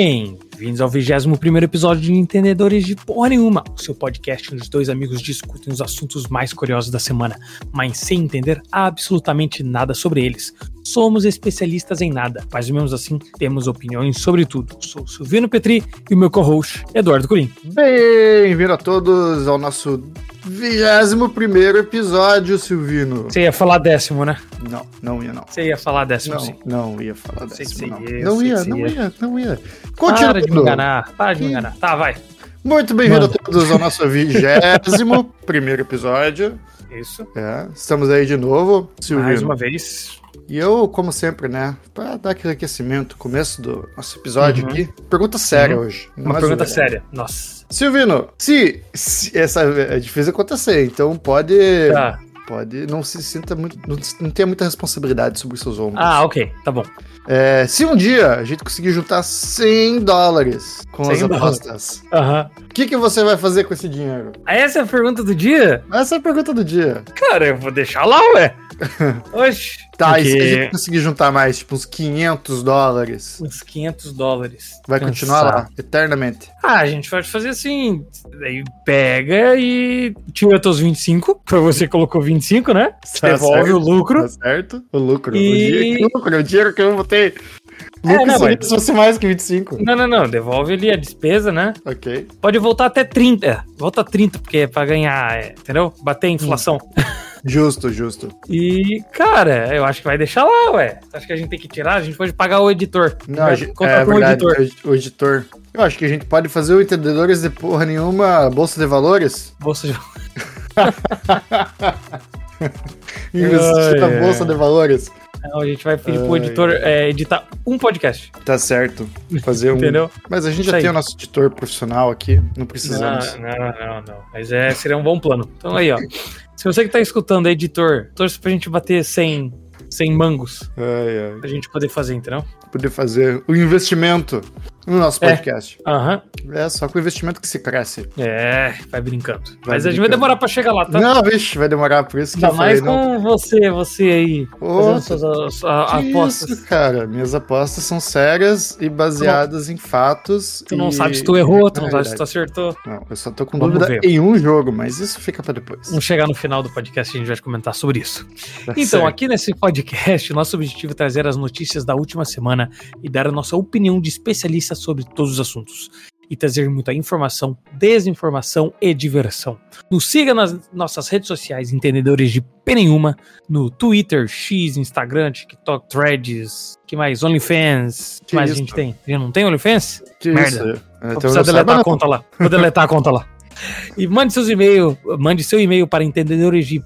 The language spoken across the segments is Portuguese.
Bem-vindos ao 21 episódio de Entendedores de Porra Nenhuma, o seu podcast onde os dois amigos discutem os assuntos mais curiosos da semana, mas sem entender absolutamente nada sobre eles. Somos especialistas em nada, mas mesmo assim temos opiniões sobre tudo. Sou Silvino Petri e o meu co-host, Eduardo Curim. Bem-vindo a todos ao nosso 21 episódio, Silvino. Você ia falar décimo, né? Não, não ia não. Você ia falar décimo, Não, sim. não ia falar décimo, não. ia, Não ia, não ia. ia, não ia. Para de me enganar, para de me enganar. Tá, vai. Muito bem-vindo a todos ao nosso 21 primeiro episódio. Isso. É, estamos aí de novo, Mais Silvino. uma vez. E eu, como sempre, né, pra dar aquele aquecimento, começo do nosso episódio Uhum. aqui, pergunta séria Uhum. hoje. Uma pergunta séria. Nossa. Silvino, se, se essa é difícil acontecer, então pode Tá. Pode não se sinta muito não, não tenha muita responsabilidade sobre os seus ombros. Ah, ok. Tá bom. É, se um dia a gente conseguir juntar 100 dólares com 100 as apostas, o que, que você vai fazer com esse dinheiro? Essa é a pergunta do dia? Essa é a pergunta do dia. Cara, eu vou deixar lá, ué. Oxe. Tá, e se a Porque gente conseguir juntar mais, tipo uns 500 dólares, Uns 500 dólares. vai continuar lá, eternamente. Ah, a gente pode fazer assim. Daí pega e tira teus 25. Foi você que colocou 25, né? Tá Devolve certo, o lucro. Tá certo? O lucro. E- O, dinheiro, o lucro, o dinheiro que eu botei. É, Lucro não, seria mas- se fosse mais que 25. Não, não, não. Devolve ali a despesa, né? Ok. Pode voltar até 30. É, volta a 30, porque é pra ganhar, é, entendeu? Bater a inflação. Justo, justo. E, cara, eu acho que vai deixar lá, ué. Você acha que a gente tem que tirar? A gente pode pagar o editor. Não, a gente, é um verdade, editor. o editor. Eu acho que a gente pode fazer o Entendedores de porra nenhuma Bolsa de Valores. Bolsa de... Investir na Bolsa de Valores. Não, a gente vai pedir pro editor é, editar um podcast, Tá certo. Fazer um. entendeu? Mas a gente Isso já aí. tem o nosso editor profissional aqui. Não Não, precisamos. não, não, não. Mas é, seria um bom plano. Então aí, ó. Se você que tá escutando, é editor, torce pra gente bater 100, 100 mangos Ai, ai. pra gente poder fazer, entendeu? Poder fazer o investimento no nosso É. podcast. Aham. É, só com o investimento que se cresce. É, vai brincando. Vai Mas a gente vai brincando. demorar pra chegar lá, tá? Não, vixe, vai demorar por isso que Ainda eu falei. mais Não. com você, você aí, fazendo suas que apostas. Isso, cara. Minhas apostas são sérias e baseadas em fatos. Tu não e- sabe se tu errou, tu não É sabe se tu acertou. Não, eu só tô com Vamos dúvida ver. em um jogo, mas isso fica pra depois. Vamos chegar no final do podcast e a gente vai comentar sobre isso. Tá Então, certo. aqui nesse podcast, nosso objetivo é trazer as notícias da última semana e dar a nossa opinião de especialista sobre todos os assuntos. E trazer muita informação, desinformação e diversão. Nos siga nas nossas redes sociais, entendedores de P nenhuma, no Twitter, X, Instagram, TikTok, Threads, que mais? OnlyFans. que Que mais isso? a gente tem? Já não tem OnlyFans? Que merda. isso? Vou Então, precisar deletar saiba, a conta lá. Vou deletar a conta lá. E mande seus e-mails, mande seu e-mail para entendedores de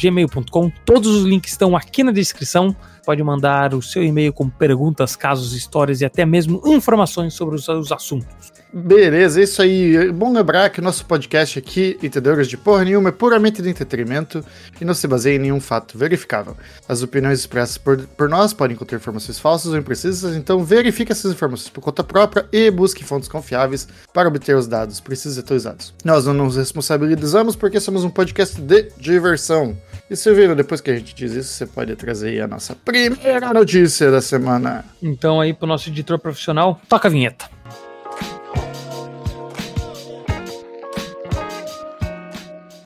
gmail.com. Todos os links estão aqui na descrição. Pode mandar o seu e-mail com perguntas, casos, histórias e até mesmo informações sobre os, os assuntos. Beleza, é isso aí. É bom lembrar que o nosso podcast aqui, Entendedores de Porra Nenhuma, é puramente de entretenimento e não se baseia em nenhum fato verificável. As opiniões expressas por, por nós podem conter informações falsas ou imprecisas, então verifique essas informações por conta própria e busque fontes confiáveis para obter os dados precisos e atualizados. Nós não nos responsabilizamos porque somos um podcast de diversão. E Silvino, depois que a gente diz isso, você pode trazer aí a nossa primeira notícia da semana. Então aí pro nosso editor profissional, toca a vinheta.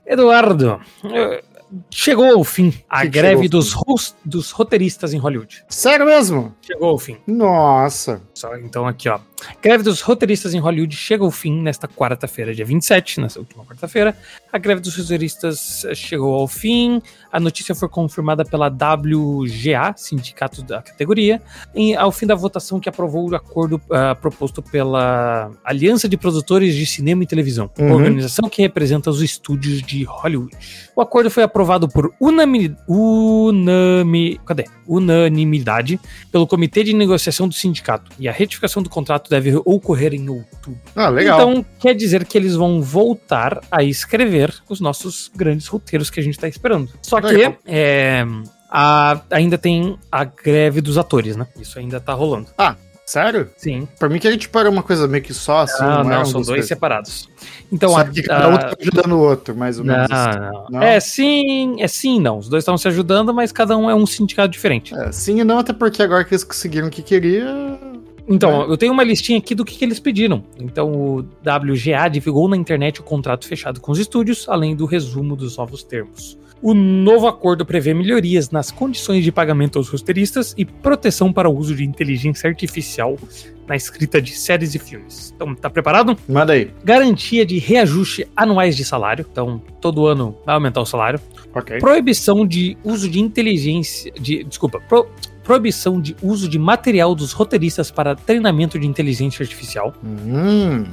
Eduardo, eh, chegou ao fim a Que greve dos, ros- dos roteiristas em Hollywood. Sério mesmo? Chegou ao fim. Nossa. Só, então aqui, ó. Greve dos roteiristas em Hollywood chega ao fim nesta quarta-feira, dia 27, nessa última quarta-feira. A greve dos roteiristas eh, chegou ao fim. A notícia foi confirmada pela WGA, sindicato da categoria, em, ao fim da votação que aprovou o acordo ah, proposto pela Aliança de Produtores de Cinema e Televisão, Uhum. organização que representa os estúdios de Hollywood. O acordo foi aprovado por unami, cadê? unanimidade pelo Comitê de Negociação do Sindicato, e a retificação do contrato deve ocorrer em outubro. Ah, legal. Então, quer dizer que eles vão voltar a escrever os nossos grandes roteiros que a gente tá esperando. Só que é, a- ainda tem a greve dos atores, né? Isso ainda tá rolando. Sério? Sim. Pra mim que a gente para uma coisa meio que só, assim. Ah, não, é não, um são dois coisas. separados. Então, Só a, que cada um a- tá ajudando o outro, mais ou menos. não, assim. não. Não? É sim, é sim, não. Os dois estão se ajudando, mas cada um é um sindicato diferente. É, sim e não, até porque agora que eles conseguiram o que queria, Então, eu tenho uma listinha aqui do que, que eles pediram. Então, o WGA divulgou na internet o contrato fechado com os estúdios, além do resumo dos novos termos. O novo acordo prevê melhorias nas condições de pagamento aos roteiristas e proteção para o uso de inteligência artificial na escrita de séries e filmes. Então, tá preparado? Manda aí. Garantia de reajuste anuais de salário. Então, todo ano vai aumentar o salário. Ok. Proibição de uso de inteligência. De, desculpa. pro- proibição de uso de material dos roteiristas para treinamento de inteligência artificial. Hum,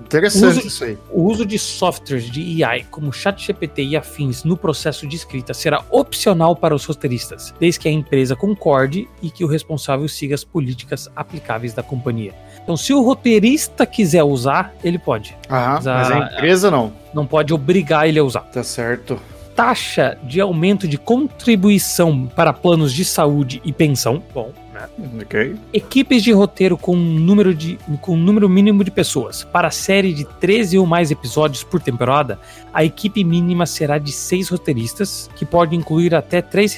interessante Uso- isso aí. O uso de softwares de AI como ChatGPT e afins no processo de escrita será opcional para os roteiristas, desde que a empresa concorde e que o responsável siga as políticas aplicáveis da companhia. Então, se o roteirista quiser usar, ele pode. Aham, Mas a- mas a empresa não. Não pode obrigar ele a usar. Tá certo. Taxa de aumento de contribuição para planos de saúde e pensão. Bom, né? Ok. Equipes de roteiro com um número, de, com um número mínimo de pessoas. Para a série de 13 ou mais episódios por temporada, a equipe mínima será de 6 roteiristas, que pode incluir até 3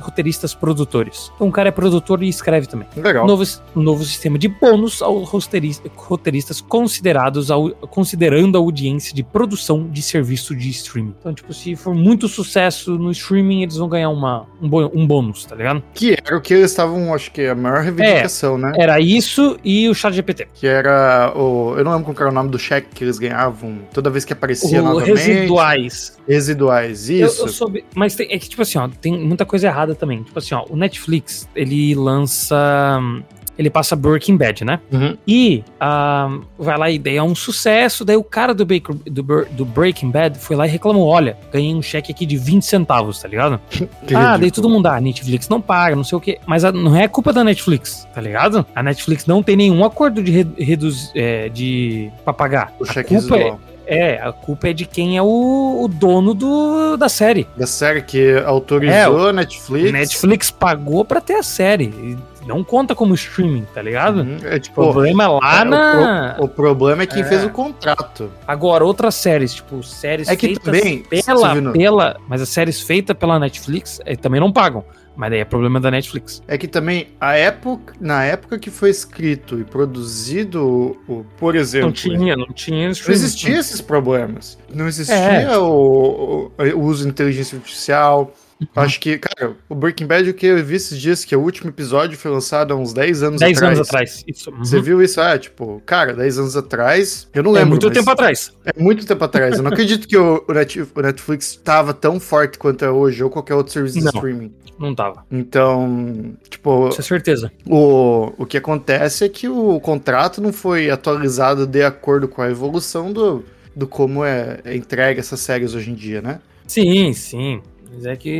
roteiristas produtores. Então o cara é produtor e escreve também. Legal. Novo, um novo sistema de bônus aos roteirista- roteiristas considerados ao- considerando a audiência de produção de serviço de streaming. Então, tipo, se for muito sucesso no streaming, eles vão ganhar uma, um, um bônus, tá ligado? Que era o que eles estavam, acho que a maior reivindicação, né? Era isso e o chat GPT. Que era o. Eu não lembro qual era o nome do cheque que eles ganhavam toda vez que aparecia O novamente. residuais. Residuais, Eu, isso. eu soube, mas tem- é que, tipo assim, ó, tem muita coisa errada também. Tipo assim, ó, o Netflix, ele lança. Ele passa Breaking Bad, né? Uhum. E ah, vai lá e daí é um sucesso. Daí o cara do, Baker- do, do Breaking Bad foi lá e reclamou: olha, ganhei um cheque aqui de 20 centavos, tá ligado? Que ah, daí ridículo. todo mundo, ah, Netflix não paga, não sei o quê. Mas a- não é culpa da Netflix, tá ligado? A Netflix não tem nenhum acordo de, re, reduz, é, de pra pagar. O a cheque culpa é, é, a culpa é de quem é o, o dono do, da série. Da série que autorizou a O Netflix. Netflix pagou pra ter a série. Não conta como streaming, tá ligado? Uhum, É O tipo. problema é lá é, na. o, o problema é quem É. fez o contrato. Agora, outras séries, tipo, séries É que feitas também, pela, Silvino- pela. Mas as séries feitas pela Netflix eh, também não pagam. Mas daí é problema da Netflix. É que também a época, na época que foi escrito e produzido, o, por exemplo, Não tinha, não tinha não streaming. existia esses problemas. Não existia É. o, o- o uso de inteligência artificial. Uhum. Acho que, cara, o Breaking Bad, o que eu vi esses dias, que o último episódio foi lançado há uns 10 anos 10 atrás. anos atrás. Isso. Você uhum. viu isso? Ah, tipo, cara, 10 anos atrás. Eu não É lembro. muito mas tempo atrás. É muito tempo atrás. Eu não acredito que o, o Net- o Netflix estava tão forte quanto é hoje, ou qualquer outro serviço de Não. streaming. Não tava. Então, tipo, Isso é certeza. o, o que acontece é que o contrato não foi atualizado de acordo com a evolução do, do como é, é entregue essas séries hoje em dia, né? Sim, sim. Mas é que.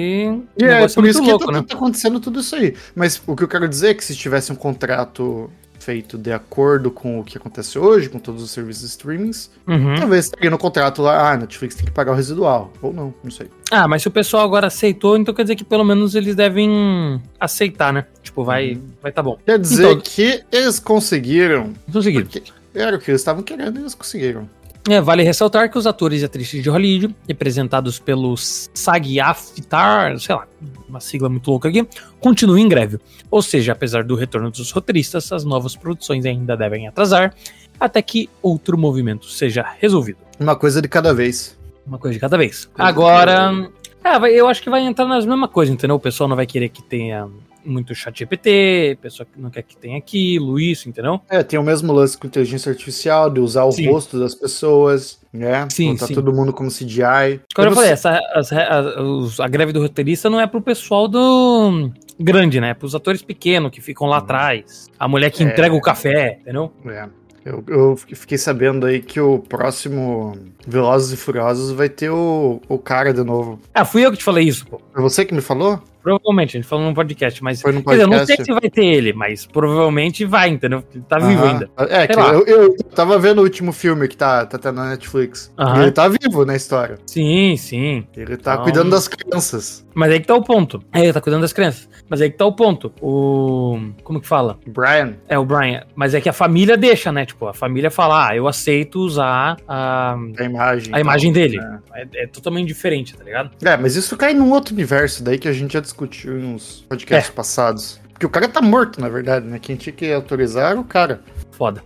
E é negócio por isso que louco, tá, né? tá acontecendo tudo isso aí. Mas o que eu quero dizer é que se tivesse um contrato feito de acordo com o que acontece hoje, com todos os serviços de streamings, Uhum. talvez estaria no contrato lá, ah, Netflix tem que pagar o residual. Ou não, não sei. Ah, mas se o pessoal agora aceitou, então quer dizer que pelo menos eles devem aceitar, né? Tipo, vai, Uhum. vai tá bom. Quer dizer Então- que eles conseguiram, Conseguiram. era o que eles estavam querendo e eles conseguiram. É, vale ressaltar que os atores e atrizes de Hollywood, representados pelos SAG-AFTRA, sei lá, uma sigla muito louca aqui, continuam em greve. Ou seja, apesar do retorno dos roteiristas, as novas produções ainda devem atrasar até que outro movimento seja resolvido. Uma coisa de cada vez. Uma coisa de cada vez. Coisa Agora, é, eu acho que vai entrar nas mesmas coisas, entendeu? O pessoal não vai querer que tenha muito chat GPT, pessoa que não quer que tenha aquilo, isso, entendeu? É, tem o mesmo lance com inteligência artificial, de usar o Sim. rosto das pessoas, né? Sim, Botar sim. todo mundo como CGI. Agora eu não falei, essa, as a, a greve do roteirista não é pro pessoal do grande, né? É pros atores pequenos que ficam lá atrás. A mulher que É. entrega o café, entendeu? É. Eu, eu fiquei sabendo aí que o próximo Velozes e Furiosos vai ter o, o cara de novo. Ah, fui eu que te falei isso, pô. Foi você que me falou? Provavelmente, a gente falou num podcast, mas. Foi no Quer dizer, eu não sei podcast? se vai ter ele, mas provavelmente vai, entendeu? Ele tá vivo Aham. ainda. É, que Sei lá. eu, eu tava vendo o último filme que tá, tá, tá na Netflix. Aham. Ele tá vivo na história. Sim, sim. Ele tá Então- cuidando das crianças. Mas aí que tá o ponto. É, ele tá cuidando das crianças. Mas aí que tá o ponto. O. Como que fala? Brian. É o Brian. Mas é que a família deixa, né? Tipo, a família fala, ah, eu aceito usar a, A imagem. a imagem dele. É. É, é totalmente diferente, tá ligado? É, mas isso cai num outro universo daí que a gente já discutiu em uns podcasts É. passados. Porque o cara tá morto, na verdade, né? Quem tinha que autorizar era o cara. Foda.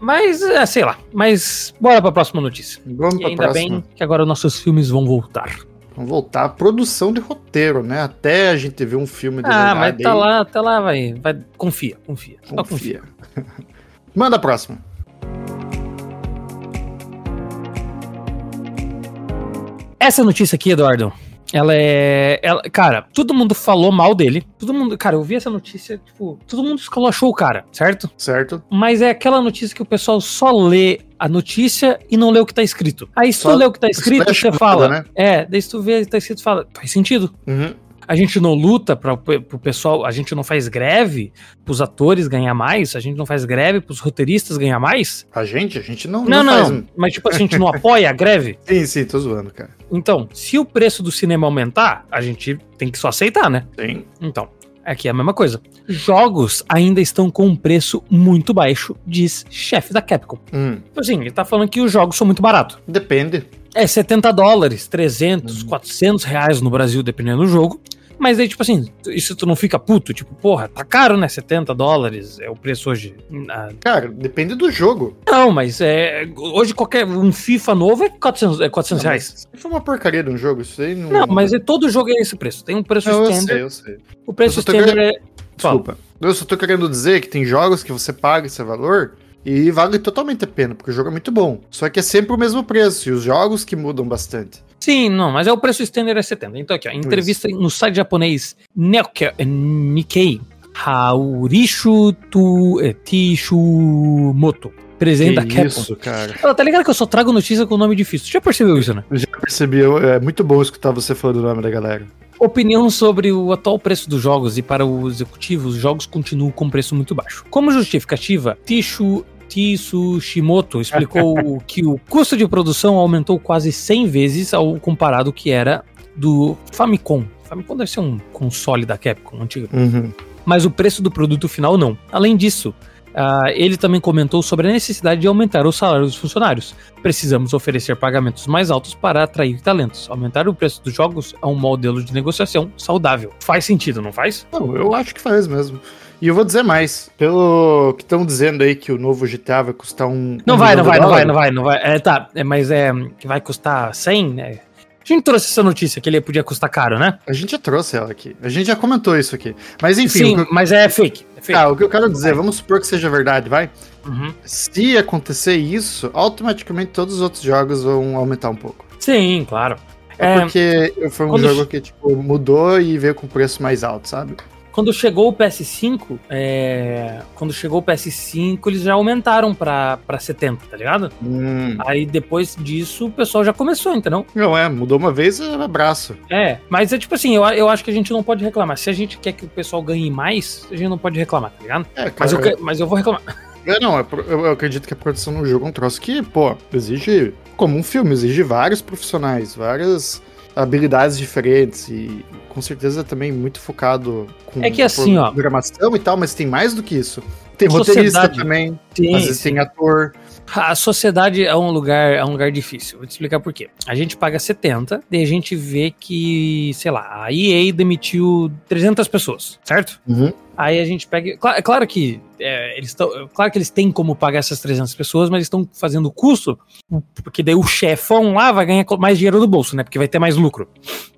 Mas, é, sei lá. Mas bora pra próxima notícia. Vamos E pra ainda próxima. bem que agora nossos filmes vão voltar. Vamos voltar à produção de roteiro, né? Até a gente ver um filme de Ah, mas tá aí. lá, tá lá, vai. vai confia, confia. Confia. Confia. Manda a próxima. Essa notícia aqui, Eduardo, ela é. Ela, cara, todo mundo falou mal dele. Todo mundo. Cara, eu vi essa notícia, tipo, todo mundo esculachou o cara, certo? Certo? Mas é aquela notícia que o pessoal só lê a notícia e não lê o que tá escrito. Aí se Só tu lê o que tá escrito, você fala. né? É, daí se tu vê o que tá escrito, fala, faz sentido. Uhum. A gente não luta para pro pessoal, a gente não faz greve pros atores ganhar mais, a gente não faz greve pros roteiristas ganhar mais. A gente? A gente não, Não, não, faz- mas tipo, a gente não apoia a greve. Sim, sim, tô zoando, cara. Então, se o preço do cinema aumentar, a gente tem que só aceitar, né? Tem. Então, aqui é a mesma coisa. Jogos ainda estão com um preço muito baixo, diz chefe da Capcom. Hum, Tipo assim, ele tá falando que os jogos são muito baratos. depende. É 70 dólares, 300, Uhum. 400 reais no Brasil, dependendo do jogo. Mas aí, tipo assim, isso tu não fica puto? Tipo, porra, tá caro, né? 70 dólares é o preço hoje. Ah, Cara, depende do jogo. Não, mas é, hoje qualquer um FIFA novo é 400, é 400 Não, reais. Isso é uma porcaria de um jogo, isso aí não. Não, mas é, todo jogo é esse preço. Tem um preço Não, eu standard. sei, eu sei. O preço Eu standard é. Fala. Desculpa. Eu só tô querendo dizer que tem jogos que você paga esse valor e vale totalmente a pena, porque o jogo é muito bom. Só que é sempre o mesmo preço, e os jogos que mudam bastante. Sim, não, mas é o preço standard é 70. Então aqui, ó, entrevista no site japonês Neoke- Nikkei, Haurishu tu, eh, Tishimoto, presidente da Capcom. isso, cara. Ela tá ligado que eu só trago notícia com nome difícil. Já percebeu isso, né? Eu já percebi, é muito bom escutar você falando o nome da galera. Opinião sobre o atual preço dos jogos e para o executivo, os jogos continuam com preço muito baixo. Como justificativa, Tishu Tsushimoto explicou que o custo de produção aumentou quase 100 vezes ao comparado que era do Famicom. Famicom deve ser um console da Capcom antigo, Uhum. mas o preço do produto final não. Além disso, ah, ele também comentou sobre a necessidade de aumentar o salário dos funcionários. Precisamos oferecer pagamentos mais altos para atrair talentos. Aumentar o preço dos jogos é um modelo de negociação saudável. Faz sentido, não faz? Não, eu acho que faz mesmo. E eu vou dizer mais. Pelo que estão dizendo aí que o novo GTA vai custar um. Não um vai, não milhão de vai, não vai, não vai, não vai. É, tá, é, mas é que vai custar 100, né? A gente trouxe essa notícia que ele podia custar caro, né? A gente já trouxe ela aqui. A gente já comentou isso aqui. Mas enfim, Sim, eu- mas é fake. É fake. ah, o que eu quero dizer, vamos supor que seja verdade, vai? Uhum. Se acontecer isso, automaticamente todos os outros jogos vão aumentar um pouco. Sim, claro. É É, porque foi um jogo que tipo, mudou e veio com preço mais alto, sabe? Quando chegou o PS5, é, quando chegou o PS5, eles já aumentaram pra, pra 70, tá ligado? Hum. Aí depois disso o pessoal já começou, entendeu? Não é, mudou uma vez, abraço. É, mas é tipo assim, eu, eu acho que a gente não pode reclamar. Se a gente quer que o pessoal ganhe mais, a gente não pode reclamar, tá ligado? É, cara, Mas eu, mas eu vou reclamar. É, não, é eu acredito que a produção no jogo é um troço que, pô, exige, como um filme, exige vários profissionais, várias habilidades diferentes e com certeza também muito focado com É que assim, ó. programação e tal, mas tem mais do que isso. Tem roteirista também, Sim, às vezes tem ator. A sociedade é um lugar, é um lugar difícil. Vou te explicar por quê. A gente paga 70, daí a gente vê que, sei lá, a EA demitiu 300 pessoas, certo? Uhum. Aí a gente pega. É claro que é, eles estão. Claro que eles têm como pagar essas 300 pessoas, mas eles estão fazendo custo, porque daí o chefão lá vai ganhar mais dinheiro do bolso, né? Porque vai ter mais lucro.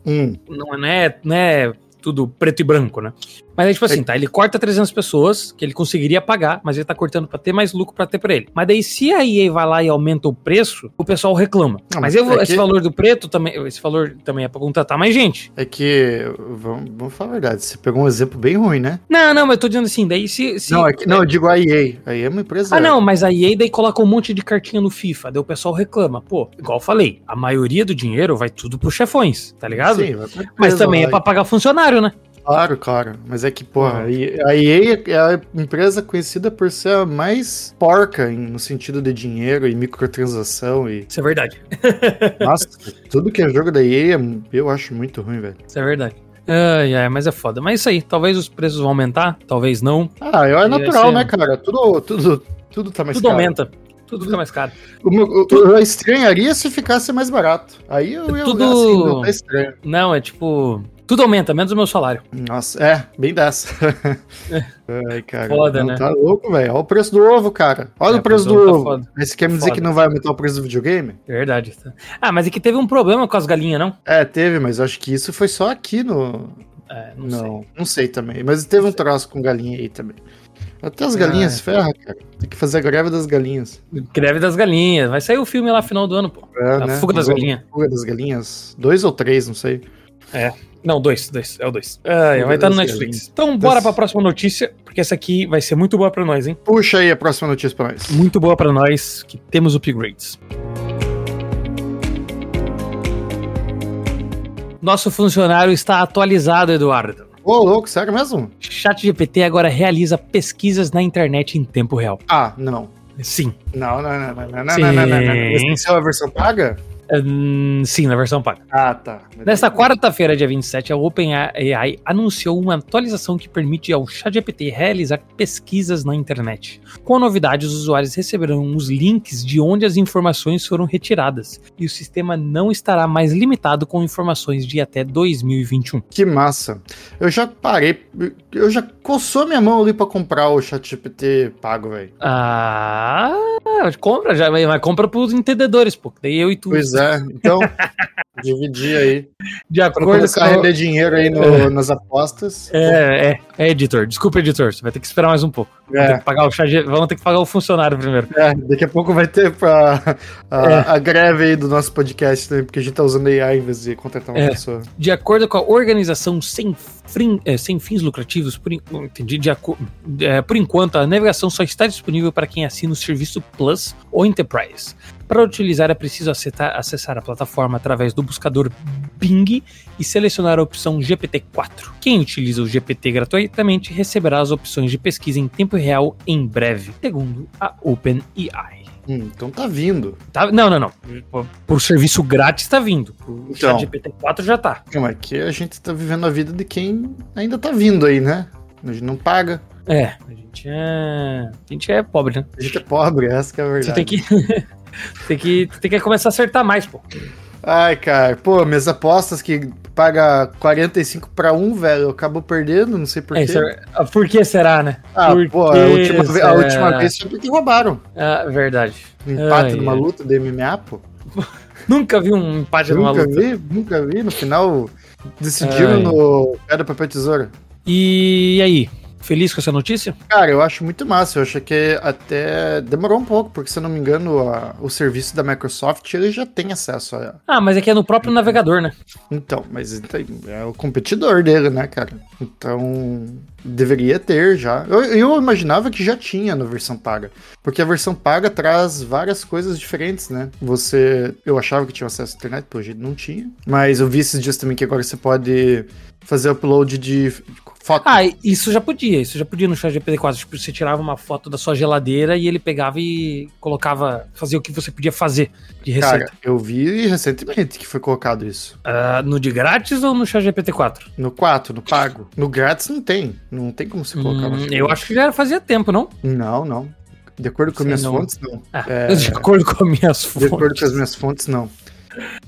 Hum, Não, é, não é tudo preto e branco, né? Mas é tipo assim, tá? Ele corta 300 pessoas que ele conseguiria pagar, mas ele tá cortando pra ter mais lucro pra ter pra ele. Mas daí, se a EA vai lá e aumenta o preço, o pessoal reclama. Não, mas mas eu é esse que- valor do preto também, esse valor também é pra contratar mais gente. é que, vamos, vamos falar a verdade, você pegou um exemplo bem ruim, né? Não, não, mas eu tô dizendo assim, daí se. se não, é que, não, eu digo a EA. A EA é uma empresa. Ah, não, mas a EA daí coloca um monte de cartinha no FIFA, daí o pessoal reclama. Pô, igual eu falei, a maioria do dinheiro vai tudo pros chefões, tá ligado? Sim, vai pra mas empresa também é lá. pra pagar funcionário, né? Claro, claro. Mas é que, porra, Uhum. a EA é a empresa conhecida por ser a mais porca no sentido de dinheiro e microtransação e. Isso é verdade. Nossa, tudo que é jogo da EA é- eu acho muito ruim, velho. Isso é verdade. Ai, ai, mas é foda. Mas isso aí, talvez os preços vão aumentar, talvez não. Ah, é natural, ser- né, cara? Tudo, tudo, tudo tá mais Tudo caro. aumenta. Tudo fica mais caro. Meu- o- Eu estranharia se ficasse mais barato. Aí eu ia Tudo- assim, não tá estranho. Não, é tipo. Tudo aumenta, menos o meu salário. Nossa, é, bem dessa. Ai, cara. Foda, né? Tá louco, velho. Olha o preço do ovo, cara. Olha É, o preço do ovo tá. Aí você quer me dizer que não vai aumentar o preço do videogame? Verdade. Ah, mas é que teve um problema com as galinhas, não? É, teve, mas acho que isso foi só aqui no. É, não, Não, não sei, também. Mas teve um troço com galinha aí também. Até as Ah. galinhas ferra, cara. Tem que fazer a greve das galinhas. sei. Greve das galinhas. Vai sair o filme lá final do ano, pô. É, A Fuga das Galinhas. Fuga das galinhas. Dois ou três, não sei. Não, dois, dois, é o dois. Ah, vai estar no das Netflix. Então, bora Das- pra próxima notícia, porque essa aqui vai ser muito boa pra nós, hein? Puxa aí a próxima notícia pra nós. Muito boa pra nós que temos upgrades. Nosso funcionário está atualizado, Eduardo. Ô, louco, sério mesmo? ChatGPT agora realiza pesquisas na internet em tempo real. Ah, não. Sim. Não, não, não, não, não, não, Sim. não, não, não, não. Esse é a versão paga? Hum, sim, na versão paga. Ah, tá. Nesta quarta-feira, dia 27, a OpenAI anunciou uma atualização que permite ao ChatGPT realizar pesquisas na internet. Com a novidade, os usuários receberão os links de onde as informações foram retiradas, e o sistema não estará mais limitado com informações de até 2021. Que massa. Eu já parei, eu já coçou minha mão ali pra comprar o ChatGPT pago, velho. Ah, compra já, mas compra pros entendedores, pô. Daí eu e tu. Pois é, então, dividir aí. De acordo com... render dinheiro aí no- nas apostas. É, é, é, editor. Desculpa, editor. Você vai ter que esperar mais um pouco. Vamos ter É, que pagar o chat, vamos ter que pagar o funcionário primeiro. é, daqui a pouco vai ter pra, a, É. a greve aí do nosso podcast também, porque a gente tá usando AI em vez de contratar uma É. pessoa. De acordo com a organização sem, frin- eh, sem fins lucrativos, por, não entendi, de por enquanto a navegação só está disponível para quem assina o serviço Plus ou Enterprise. Para utilizar é preciso acessar, acessar a plataforma através do buscador Bing e selecionar a opção GPT-4. Quem utiliza o GPT gratuitamente receberá as opções de pesquisa em tempo real em breve, segundo a OpenAI. Hum, então tá vindo. Tá? Não, não, não. Por, por serviço grátis tá vindo. Por Então. GPT-4 já tá. Não, é que a gente tá vivendo a vida de quem ainda tá vindo aí, né? A gente não paga. É, a gente é. A gente é pobre, né? A gente é pobre, essa que é a verdade. Você tem que. tem que. Tem que começar a acertar mais, pô. Ai, cara, pô, minhas apostas que paga 45 pra 1, velho, eu acabo perdendo, não sei porquê. É, é- por que será, né? Ah, Por pô, a última, ve- a será? última vez foi porque roubaram. Ah, verdade. Um empate Ai, numa ai. luta de MMA, pô. Nunca vi um empate numa Nunca luta. vi, nunca vi. No final, decidiram Ai. no pedra, papel, tesoura. E aí? Feliz com essa notícia? Cara, eu acho muito massa. Eu acho que até demorou um pouco, porque se eu não me engano, a- o serviço da Microsoft ele já tem acesso a. Ah, mas é que é no próprio navegador, né? Então, mas então, é o competidor dele, né, cara? Então, deveria ter já. Eu, eu imaginava que já tinha na versão paga. Porque a versão paga traz várias coisas diferentes, né? Você. Eu achava que tinha acesso à internet, pelo jeito não tinha. Mas eu vi esses dias também que agora você pode fazer upload de foto. Ah, isso já podia. Isso já podia no chat GPT-4. Tipo, você tirava uma foto da sua geladeira e ele pegava e colocava. Fazia o que você podia fazer de receita. Cara, eu vi recentemente que foi colocado isso. Ah, no de grátis ou no chat GPT-4? No 4, no pago. No grátis não tem. Não tem como você colocar. Hum, eu acho que já fazia tempo, não? Não, não. De acordo com Sei minhas não. fontes, não. Ah, É. De acordo com as minhas De fontes. acordo com as minhas fontes, não.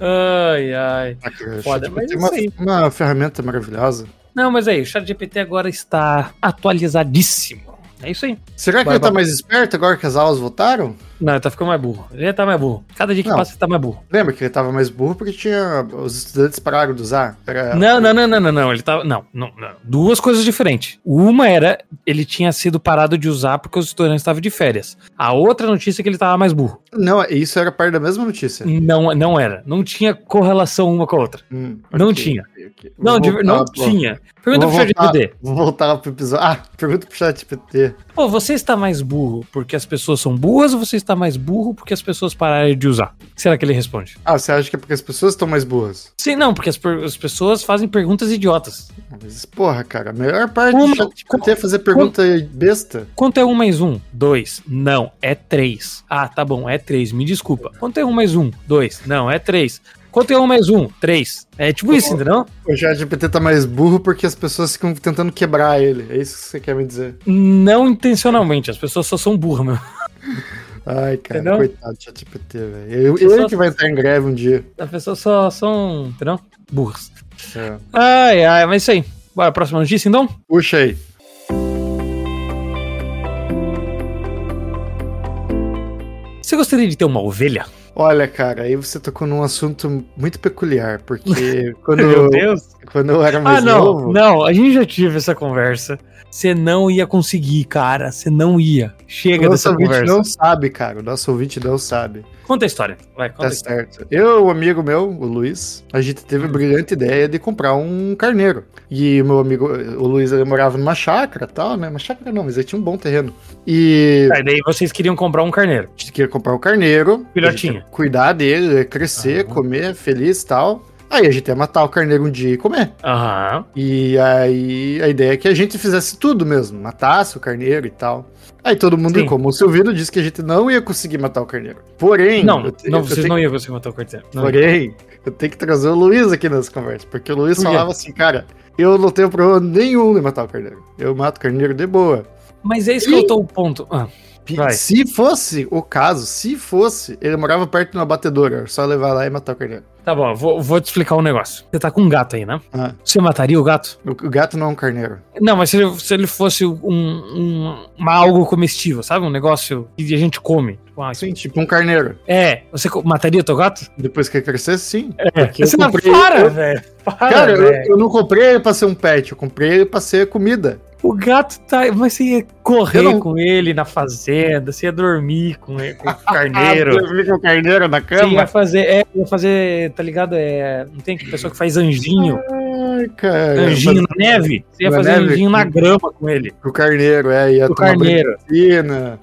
Ai, ai. Foda, mas é uma, uma ferramenta maravilhosa. Não, mas aí, o chat GPT agora está atualizadíssimo. É isso aí. Será que Vai, ele tá vai. mais esperto agora que as aulas voltaram? Não, ele tá ficando mais burro. Ele tá mais burro. Cada dia que Não. passa, ele tá mais burro. Lembra que ele tava mais burro porque tinha. Os estudantes pararam de usar? Era- Não, não, não, não, não, não. Ele tava. Não, não, não. Duas coisas diferentes. Uma era ele tinha sido parado de usar porque os estudantes estavam de férias. A outra notícia é que ele tava mais burro. Não, isso era parte da mesma notícia. Não, não era. Não tinha correlação uma com a outra. Hum, Não tinha. Não, voltar, não pô. tinha. Pergunta Vou pro chat voltar- GPT. Vou voltar pro episódio. Ah, pergunta pro chat GPT. Pô, você está mais burro porque as pessoas são burras ou você está mais burro porque as pessoas pararam de usar? Será que ele responde? Ah, você acha que é porque as pessoas estão mais burras? Sim, não, porque as, as pessoas fazem perguntas idiotas. Mas, porra, cara, a melhor parte Como- do chat GPT é fazer pergunta besta. Quanto é um mais um? Dois. Não, é três. Ah, tá bom, é três. Me desculpa. Quanto é um mais um? Dois. Não, é três. Quanto é um mais um? Três. É tipo isso, entendeu? O chat GPT tá mais burro porque as pessoas ficam tentando quebrar ele. É isso que você quer me dizer. Não intencionalmente, as pessoas só são burras, meu. Ai, cara, Entendeu? coitado do ChatGPT, velho. Eu, Pessoas- ele que vai entrar em greve um dia. As pessoas só são, entendeu? Burros. É. Ai, ai, mas isso aí. Bora, próxima notícia então? Puxa aí. Você gostaria de ter uma ovelha? Olha, cara, aí você tocou num assunto muito peculiar, porque quando, Meu Deus. quando eu era Ah, mais não, novo. não, a gente já tive essa conversa. Você não ia conseguir, cara. Você não ia. Chega O nosso dessa ouvinte conversa. não sabe, cara. O nosso ouvinte não sabe. Conta a história. Vai, conta Tá a história. certo. Eu, um amigo meu, o Luiz, a gente teve a brilhante ideia de comprar um carneiro. E o meu amigo, o Luiz, ele morava numa chácara e tal, né? Uma chácara não, mas ele tinha um bom terreno. E Aí daí vocês queriam comprar um carneiro. a gente queria comprar um carneiro. Filhotinho. Cuidar dele, crescer, Aham. comer, feliz e tal. Aí a gente ia matar o carneiro um dia e comer. Aham. E aí a ideia é que a gente fizesse tudo mesmo, matasse o carneiro e tal. Aí todo mundo, Sim. como o Silvino, disse que a gente não ia conseguir matar o carneiro. Porém, Não, eu não eu vocês tenho- não iam conseguir matar o carteiro. Não. Porém, eu tenho que trazer o Luiz aqui nessa conversa, porque o Luiz Por falava assim, cara, eu não tenho problema nenhum em matar o carneiro. Eu mato o carneiro de boa. Mas é isso que eu tô o ponto. Ah, Vai. Se fosse o caso, se fosse, ele morava perto de uma batedora, era só levar lá e matar o carneiro. tá bom, vou, vou te explicar um negócio. Você tá com um gato aí, né? Ah, Você mataria o gato? o, o gato não é um carneiro. Não, mas se ele, se ele fosse um, um, uma algo comestível, sabe? Um negócio que a gente come. Tipo, ah, Sim, tipo um carneiro. É, você mataria o teu gato? Depois que ele crescesse, sim. É, Porque eu você não comprei- para, eu- velho. Para, Cara, eu, eu não comprei ele pra ser um pet, eu comprei ele pra ser comida. O gato tá. Mas você ia correr não- com ele na fazenda, você ia dormir com, ele, com o carneiro. Dormir com o carneiro na Você ia cama. fazer, é, ia fazer, tá ligado? É, não tem pessoa que faz anjinho, Ai, cara. anjinho na neve? Você ia na fazer neve? anjinho na grama com ele. O carneiro, é, ia O tomar carneiro.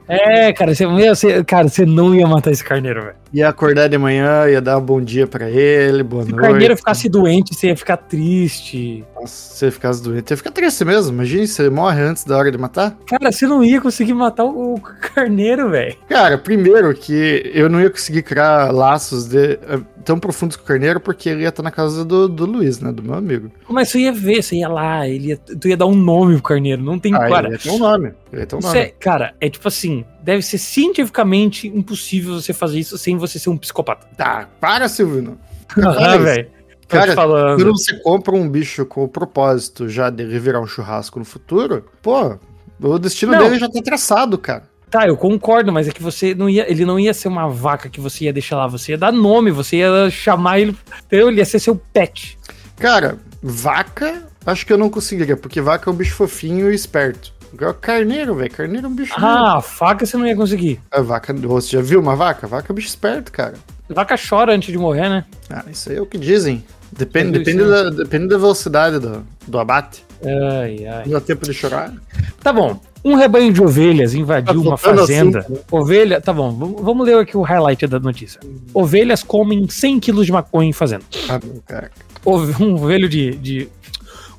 É, cara, você, meu, você- cara, você não ia matar esse carneiro, velho. Ia acordar de manhã, ia dar um bom dia pra ele, boa Se o noite. carneiro ficasse doente, você ia ficar triste. Nossa, se ele ficasse doente, ia ficar triste mesmo. Imagina se ele morre antes da hora de matar. Cara, você não ia conseguir matar o, o carneiro, velho. Cara, primeiro que eu não ia conseguir criar laços de, eh, tão profundos com o carneiro, porque ele ia estar na casa do, do Luiz, né, do meu amigo. Mas você ia ver, você ia lá, ele ia, tu ia dar um nome pro carneiro. Não tem. Ah, cara, ele ia ter um nome. Ele ter um Isso é- cara, é tipo assim, deve ser cientificamente impossível você fazer isso sem você ser um psicopata. Tá, para, Silvino. Ah, velho. Cara, falando. Quando você compra um bicho com o propósito já de virar um churrasco no futuro, pô, o destino Não. dele já tá traçado, cara. Tá, eu concordo, mas é que você não ia. Ele não ia ser uma vaca que você ia deixar lá, você ia dar nome, você ia chamar ele. Entendeu? Ele ia ser seu pet. Cara, vaca, acho que eu não conseguiria, porque vaca é um bicho fofinho e esperto. Carneiro, velho, carneiro é um bicho. Ah, faca você não ia conseguir. A vaca, você já viu uma vaca? Vaca é um bicho esperto, cara. Vaca chora antes de morrer, né? Ah, isso aí é o que dizem. Depende, depende, da, depende da velocidade do, do abate. Ai, ai. Não dá tempo de chorar. Tá bom. Um rebanho de ovelhas invadiu Tá uma fazenda. assim, né? Ovelha. Tá bom, vamos ler aqui o highlight da notícia. Ovelhas comem 100 quilos de maconha em fazenda. Ah, meu cara. Ove- Um ovelho de, de.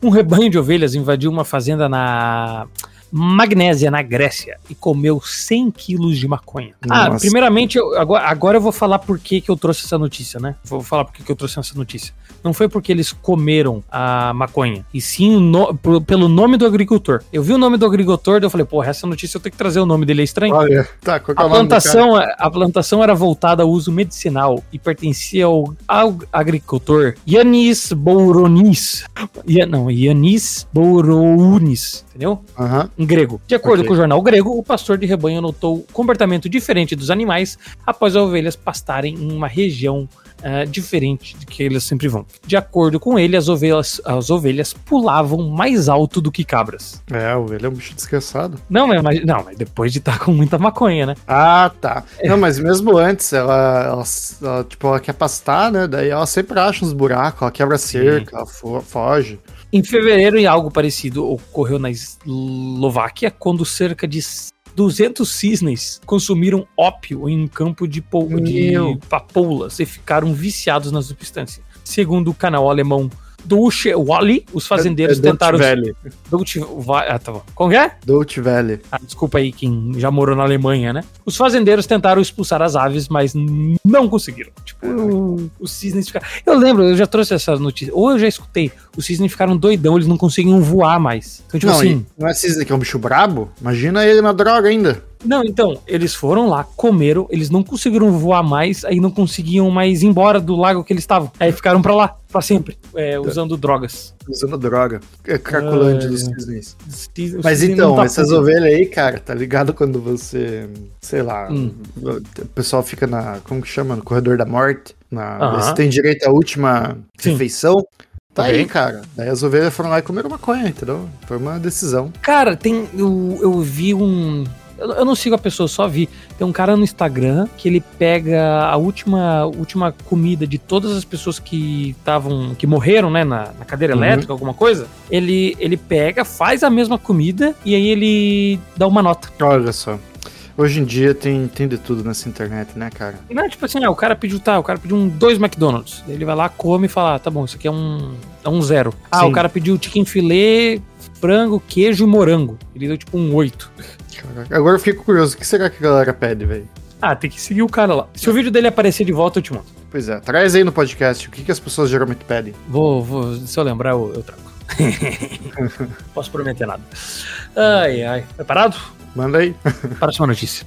Um rebanho de ovelhas invadiu uma fazenda na Magnésia, na Grécia, e comeu 100 quilos de maconha. Ah, Nossa. primeiramente, eu- agora, agora eu vou falar por que, que eu trouxe essa notícia, né? Vou falar por que, que eu trouxe essa notícia. Não foi porque eles comeram a maconha, e sim no- por- pelo nome do agricultor. Eu vi o nome do agricultor, daí eu falei, porra, essa notícia eu tenho que trazer o nome dele, é estranho. Olha, tá, qual é A plantação, a plantação era voltada ao uso medicinal e pertencia ao, ao agricultor Yanis Bouronis. Ia- não, Yanis Bourounis, entendeu? Aham. Grego. De acordo Ok. com o jornal grego, o pastor de rebanho notou comportamento diferente dos animais após as ovelhas pastarem em uma região ah, diferente de que eles sempre vão. De acordo com ele, as ovelhas, as ovelhas pulavam mais alto do que cabras. É, o ele é um bicho descansado. Não, mas, não, mas depois de estar com muita maconha, né? Ah, tá. Não, mas mesmo antes, ela, ela, ela, tipo, ela quer pastar, né? Daí ela sempre acha uns buracos, ela quebra a cerca, ela fo- foge. Em fevereiro, e algo parecido ocorreu na Eslováquia, quando cerca de 200 cisnes consumiram ópio em um campo de, de papoulas e ficaram viciados na substância. Segundo o canal alemão Deutsche Welle, os fazendeiros é, tentaram... Deutsche Welle. Deutsche Va- Ah, tá bom. Como é? Deutsche Welle. Ah, desculpa aí quem já morou na Alemanha, né? Os fazendeiros tentaram expulsar as aves, mas não conseguiram. Tipo, o- os cisnes ficaram. Eu lembro, eu já trouxe essa notícia. Ou eu já escutei. Os cisnes ficaram doidão, eles não conseguiam voar mais. Então, tipo não, assim. não é cisne que é um bicho brabo? Imagina ele na droga ainda. Não, então, eles foram lá, comeram, eles não conseguiram voar mais, aí não conseguiam mais ir embora do lago que eles estavam. Aí ficaram pra lá, pra sempre, é, usando drogas. Usando droga. É Cracolândia Ai, dos ai. cisnes. O Mas Cisne então, tá essas ovelhas aí, cara, tá ligado quando você, sei lá, Hum. o pessoal fica na, como que chama, no corredor da morte, na, Aham. você tem direito à última Sim. refeição, tá aí, cara. Daí as ovelhas foram lá e comeram maconha, entendeu? Foi uma decisão. Cara, tem. Eu, eu vi um. Eu, eu não sigo a pessoa, só vi. Tem um cara no Instagram que ele pega a última, última comida de todas as pessoas que estavam. que morreram, né? Na, na cadeira Uhum. elétrica, alguma coisa. Ele, ele pega, faz a mesma comida e aí ele dá uma nota. Olha só. Hoje em dia tem, tem de tudo nessa internet, né, cara? Não é tipo assim, ah, o cara pediu tá, o cara pediu um dois McDonald's. Ele vai lá, come e fala, ah, tá bom, isso aqui é um, é um zero. Ah, Sim. o cara pediu chicken filé, frango, queijo e morango. Ele deu tipo um oito. Caraca. Agora eu fico curioso, o que será que a galera pede, velho? Ah, tem que seguir o cara lá. Se o vídeo dele aparecer de volta, eu te mando. Pois é, traz aí no podcast o que, que as pessoas geralmente pedem. Vou, vou, se eu lembrar, eu, eu trago. Posso prometer nada. Ai, ai. Preparado? Manda aí. Próxima notícia.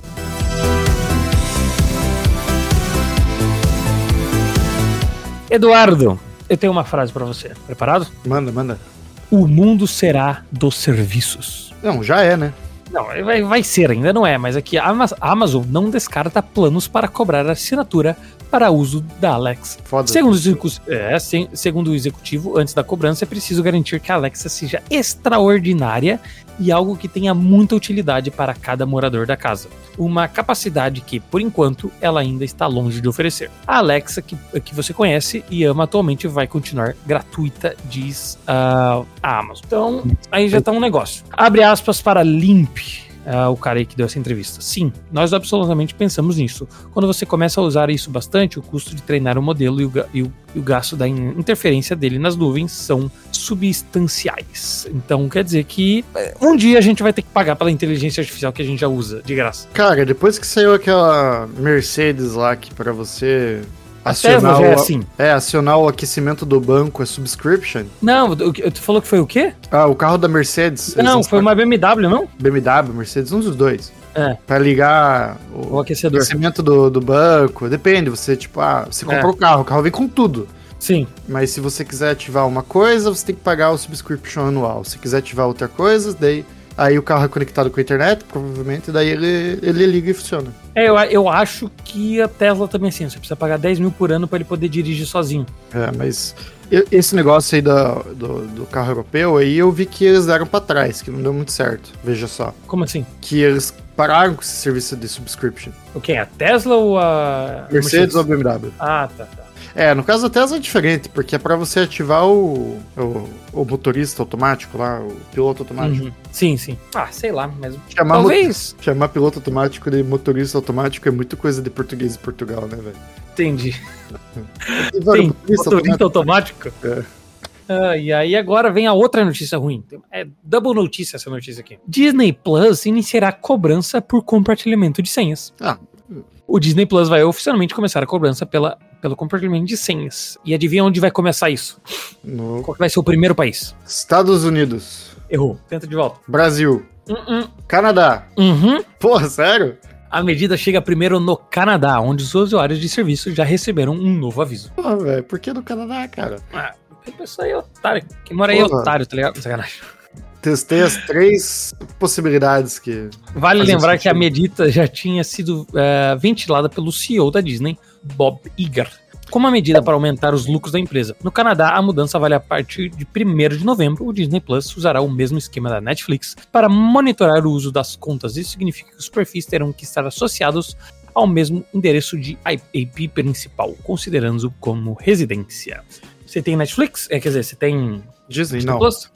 Eduardo, eu tenho uma frase pra você. Preparado? Manda, manda. O mundo será dos serviços. Não, já é, né? Não, vai, vai ser, ainda não é, mas aqui a Ama- a Amazon não descarta planos para cobrar assinatura para uso da Alexa. Foda. Segundo o, é, se- segundo o executivo, antes da cobrança é preciso garantir que a Alexa seja extraordinária e algo que tenha muita utilidade para cada morador da casa. Uma capacidade que, por enquanto, ela ainda está longe de oferecer. A Alexa, que, que você conhece e ama atualmente, vai continuar gratuita, diz ah, a Amazon. Então, aí já tá um negócio. Abre aspas para Limp. Ah, o cara aí que deu essa entrevista. Sim, nós absolutamente pensamos nisso. Quando você começa a usar isso bastante, o custo de treinar o modelo e o, e o- e o gasto da in- interferência dele nas nuvens são substanciais. Então quer dizer que eh, um dia a gente vai ter que pagar pela inteligência artificial que a gente já usa, de graça. Cara, depois que saiu aquela Mercedes lá que pra você acionar já é o, assim. é, acionar o aquecimento do banco é subscription. Não, o tu falou que foi o quê? Ah, o carro da Mercedes. Não, foi uma BMW, não? BMW, Mercedes, um dos dois. É. Pra ligar o, O aquecedor. aquecimento do, do banco. Depende, você, tipo, ah, você comprou É. o carro, o carro vem com tudo. Sim. Mas se você quiser ativar uma coisa, você tem que pagar o subscription anual. Se quiser ativar outra coisa, daí. Aí o carro é conectado com a internet, provavelmente, daí ele, ele liga e funciona. É, eu, eu acho que a Tesla também é assim. Você precisa pagar 10 mil por ano para ele poder dirigir sozinho. É, mas esse negócio aí da- do, do carro europeu aí eu vi que eles deram pra trás, que não deu muito certo. Veja só. Como assim? Que eles pararam com esse serviço de subscription. O quem? A Tesla ou a. Mercedes ou BMW? Ah, tá, tá. É, no caso da Tesla é diferente, porque é pra você ativar o, o, o motorista automático lá, o piloto automático. Uhum. Sim, sim. Ah, sei lá, mas. Chamar, mo- Talvez. chamar piloto automático de motorista automático é muito coisa de português de Portugal, né, velho? Entendi. E, Tem motorista motorista automático? É. Ah, e aí agora vem a outra notícia ruim. É double notícia essa notícia aqui. Disney Plus iniciará cobrança por compartilhamento de senhas. Ah. O Disney Plus vai oficialmente começar a cobrança pela, pelo compartilhamento de senhas. E adivinha onde vai começar isso? No Qual que vai ser o primeiro país? Estados Unidos, Errou. Tenta de volta. Brasil, Uhum. Canadá. Uhum. Porra, sério? A medida chega primeiro no Canadá, onde os usuários de serviço já receberam um novo aviso. Porra, velho, por que no Canadá, cara? Ah, pessoa aí é otário. Quem mora aí é otário, tá ligado? Sacanagem. Testei as três possibilidades que. Vale lembrar sentido. que a medida já tinha sido eh, ventilada pelo CEO da Disney, Bob Iger, como uma medida para aumentar os lucros da empresa. No Canadá, a mudança vale a partir de 1 de novembro. O Disney Plus usará o mesmo esquema da Netflix para monitorar o uso das contas. Isso significa que os perfis terão que estar associados ao mesmo endereço de IP principal, considerando como residência. Você tem Netflix? É, quer dizer, você tem Disney, Disney não. Plus?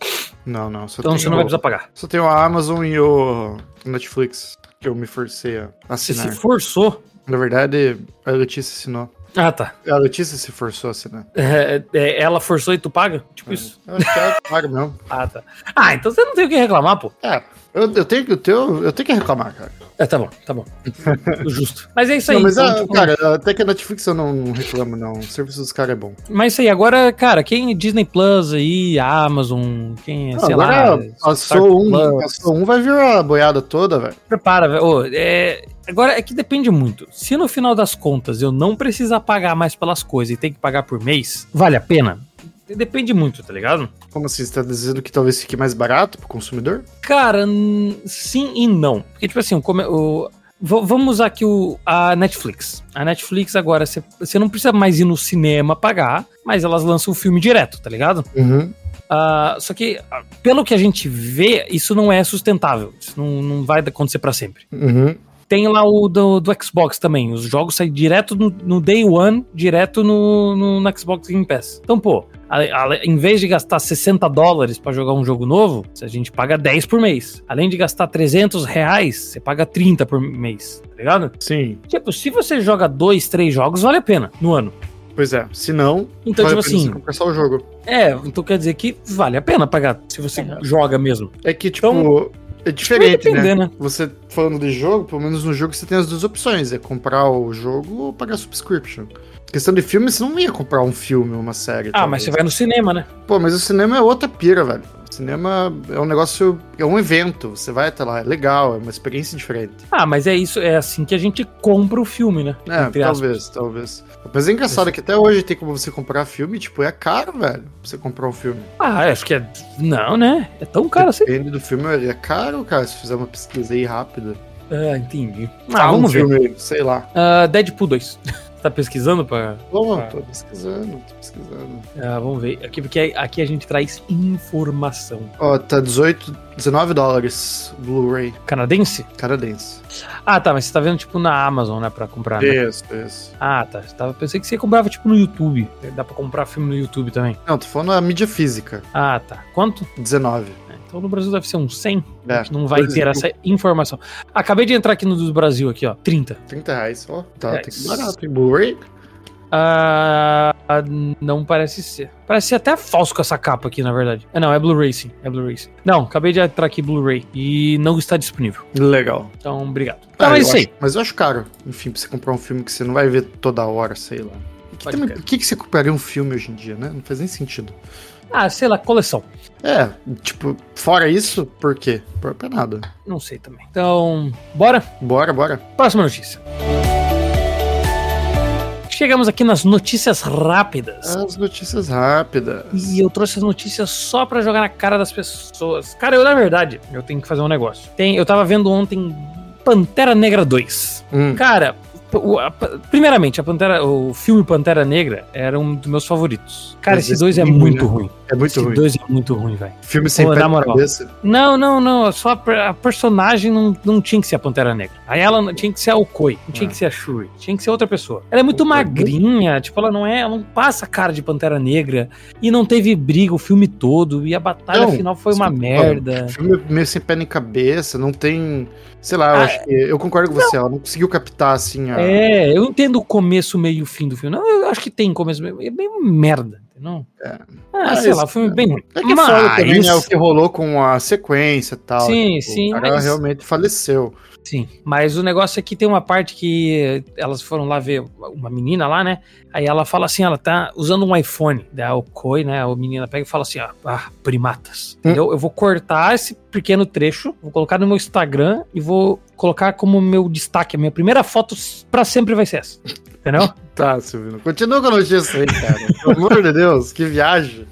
Não, não. Então tenho, você não vai precisar pagar. Só tenho a Amazon e o Netflix, que eu me forcei a Você assinar. se forçou. Na verdade, a Letícia assinou. Ah, tá. A Letícia se forçou a assinar. É, é, ela forçou e tu paga? Tipo isso. Eu acho que ela paga mesmo. Ah, tá. Ah, então você não tem o que reclamar, pô. É, eu, eu tenho, que- eu, tenho, eu tenho que reclamar, cara. É, tá bom, tá bom. Justo. Mas é isso aí. Não, mas, então, ah, tipo, cara, até que a Netflix eu não, não reclamo, não. O serviço dos caras é bom. mas é isso aí, agora, cara, quem Disney Plus aí, Amazon, quem, é, sei Agora, lá. Star passou um, Plus, passou um, vai vir a boiada toda, velho. Prepara, velho. Ô, é, Agora é que depende muito. Se no final das contas eu não precisar pagar mais pelas coisas e tem que pagar por mês, vale a pena? Depende muito, tá ligado? Como assim? Você tá dizendo que talvez fique mais barato pro consumidor? Cara, sim e não. Porque, tipo assim, o vamos usar aqui o, a Netflix. A Netflix agora, você- não precisa mais ir no cinema pagar, mas elas lançam o filme direto, tá ligado? Uhum. Ah, só que, ah, pelo que a gente vê, isso não é sustentável. Isso não, não vai acontecer pra sempre. Uhum. Tem lá o do, do Xbox também. Os jogos saem direto no, no Day One, direto no, no, no Xbox Game Pass. Então, pô, a- a- em vez de gastar 60 dólares pra jogar um jogo novo, a gente paga 10 por mês. Além de gastar 300 reais, você paga 30 por mês, tá ligado? Sim. Tipo, se você joga dois, três jogos, vale a pena no ano. Pois é. Se não, Então, vale tipo assim, comprar só o jogo. é, então quer dizer que vale a pena pagar se você joga mesmo. É que, tipo, Então, é diferente, né? né? Você falando de jogo, pelo menos no jogo você tem as duas opções: é comprar o jogo ou pagar subscription. Questão de filme, você não ia comprar um filme ou uma série. Ah, mas você vai no cinema, né? Pô, mas o cinema é outra pira, velho. Cinema é um negócio, é um evento. Você vai até lá, é legal, é uma experiência diferente. Ah, mas é isso, é assim que a gente compra o filme, né? É, Entre aspas. talvez, talvez. Mas é engraçado que até hoje tem como você comprar filme, tipo, é caro, velho, pra você comprar um filme. Ah, acho que é. Não, né? É tão caro assim. Depende do filme, é caro, cara, se fizer uma pesquisa aí rápida. Ah, entendi. Ah, Ah, vamos um ver. filme, sei lá. Ah, Deadpool 2. tá pesquisando pra. Vamos, Ah. tô pesquisando, tô pesquisando. Ah, vamos ver. Aqui, porque aqui a gente traz informação. Ó, tá 18, 19 dólares Blu-ray Canadense? canadense. Ah, tá, mas você tá vendo tipo na Amazon, né? Pra comprar. né? Isso, isso. Ah, tá. Tava, pensei que você comprava tipo no YouTube. Dá pra comprar filme no YouTube também. Não, tô falando a mídia física, Ah, tá. Quanto? 19. É, Então no Brasil deve ser uns 100. É, não vai ter essa informação. Acabei de entrar aqui no do Brasil aqui, ó. 30. 30 reais, ó. Tá, É, tem que barato? Blu-ray? Ah, não parece ser. Parece ser até falso com essa capa aqui, na verdade. É, não, é Blu-ray sim. É Blu-ray sim. Não, acabei de entrar aqui Blu-ray e não está disponível. Legal. Então, obrigado. Tá, Ah, mas eu isso aí. acho- mas eu acho caro, enfim, pra você comprar um filme que você não vai ver toda hora, sei lá. Que também-. Por que, que você compraria um filme hoje em dia, né? Não faz nem sentido. Ah, sei lá, coleção. É, tipo, fora isso, por quê? Por, pra nada. Não sei também. Então, bora? Bora, bora. Próxima notícia. Chegamos aqui nas notícias rápidas. As notícias rápidas. E eu trouxe as notícias só pra jogar na cara das pessoas. Cara, eu, na verdade, eu tenho que fazer um negócio. Tem, eu tava vendo ontem Pantera Negra 2. Hum, Cara, o- a- primeiramente, a Pantera, o filme Pantera Negra era um dos meus favoritos. Cara, esse esse dois é filme, muito né? ruim. é muito esse ruim. dois é muito ruim, velho. Filme sem Pô, pé na cabeça. Não, não, não. Só a, a personagem não, não tinha que ser a Pantera Negra. Aí ela tinha que ser a Okoi, não tinha Ah. que ser a Shuri, tinha que ser outra pessoa. Ela é muito magrinha, tipo, ela não é, ela não passa a cara de Pantera Negra e não teve briga o filme todo e a batalha Não, final foi uma merda. Filme meio sem pé nem cabeça, não tem. Sei lá, eu Ah, acho que. Eu concordo com você, ela não conseguiu captar assim a. É, eu entendo o começo, meio e fim do filme. Não, eu acho que tem começo, meio. É bem merda, entendeu? É. Ah, Mas, sei lá, o filme é bem ruim. É que Mas- foda também, né? O que rolou com a sequência e tal. Sim, tipo, sim, O cara mas- realmente faleceu. Sim, mas o negócio é que tem uma parte que elas foram lá ver uma menina lá, né? Aí ela fala assim, ela tá usando um iPhone. Daí a Okoi, né? A menina pega e fala assim, ah, ah, primatas. Hum. Eu, eu vou cortar esse pequeno trecho, vou colocar no meu Instagram e vou colocar como meu destaque. A minha primeira foto pra sempre vai ser essa. Entendeu? Tá, Silvino. Continua com a notícia aí, cara. Pelo amor de Deus, que viagem.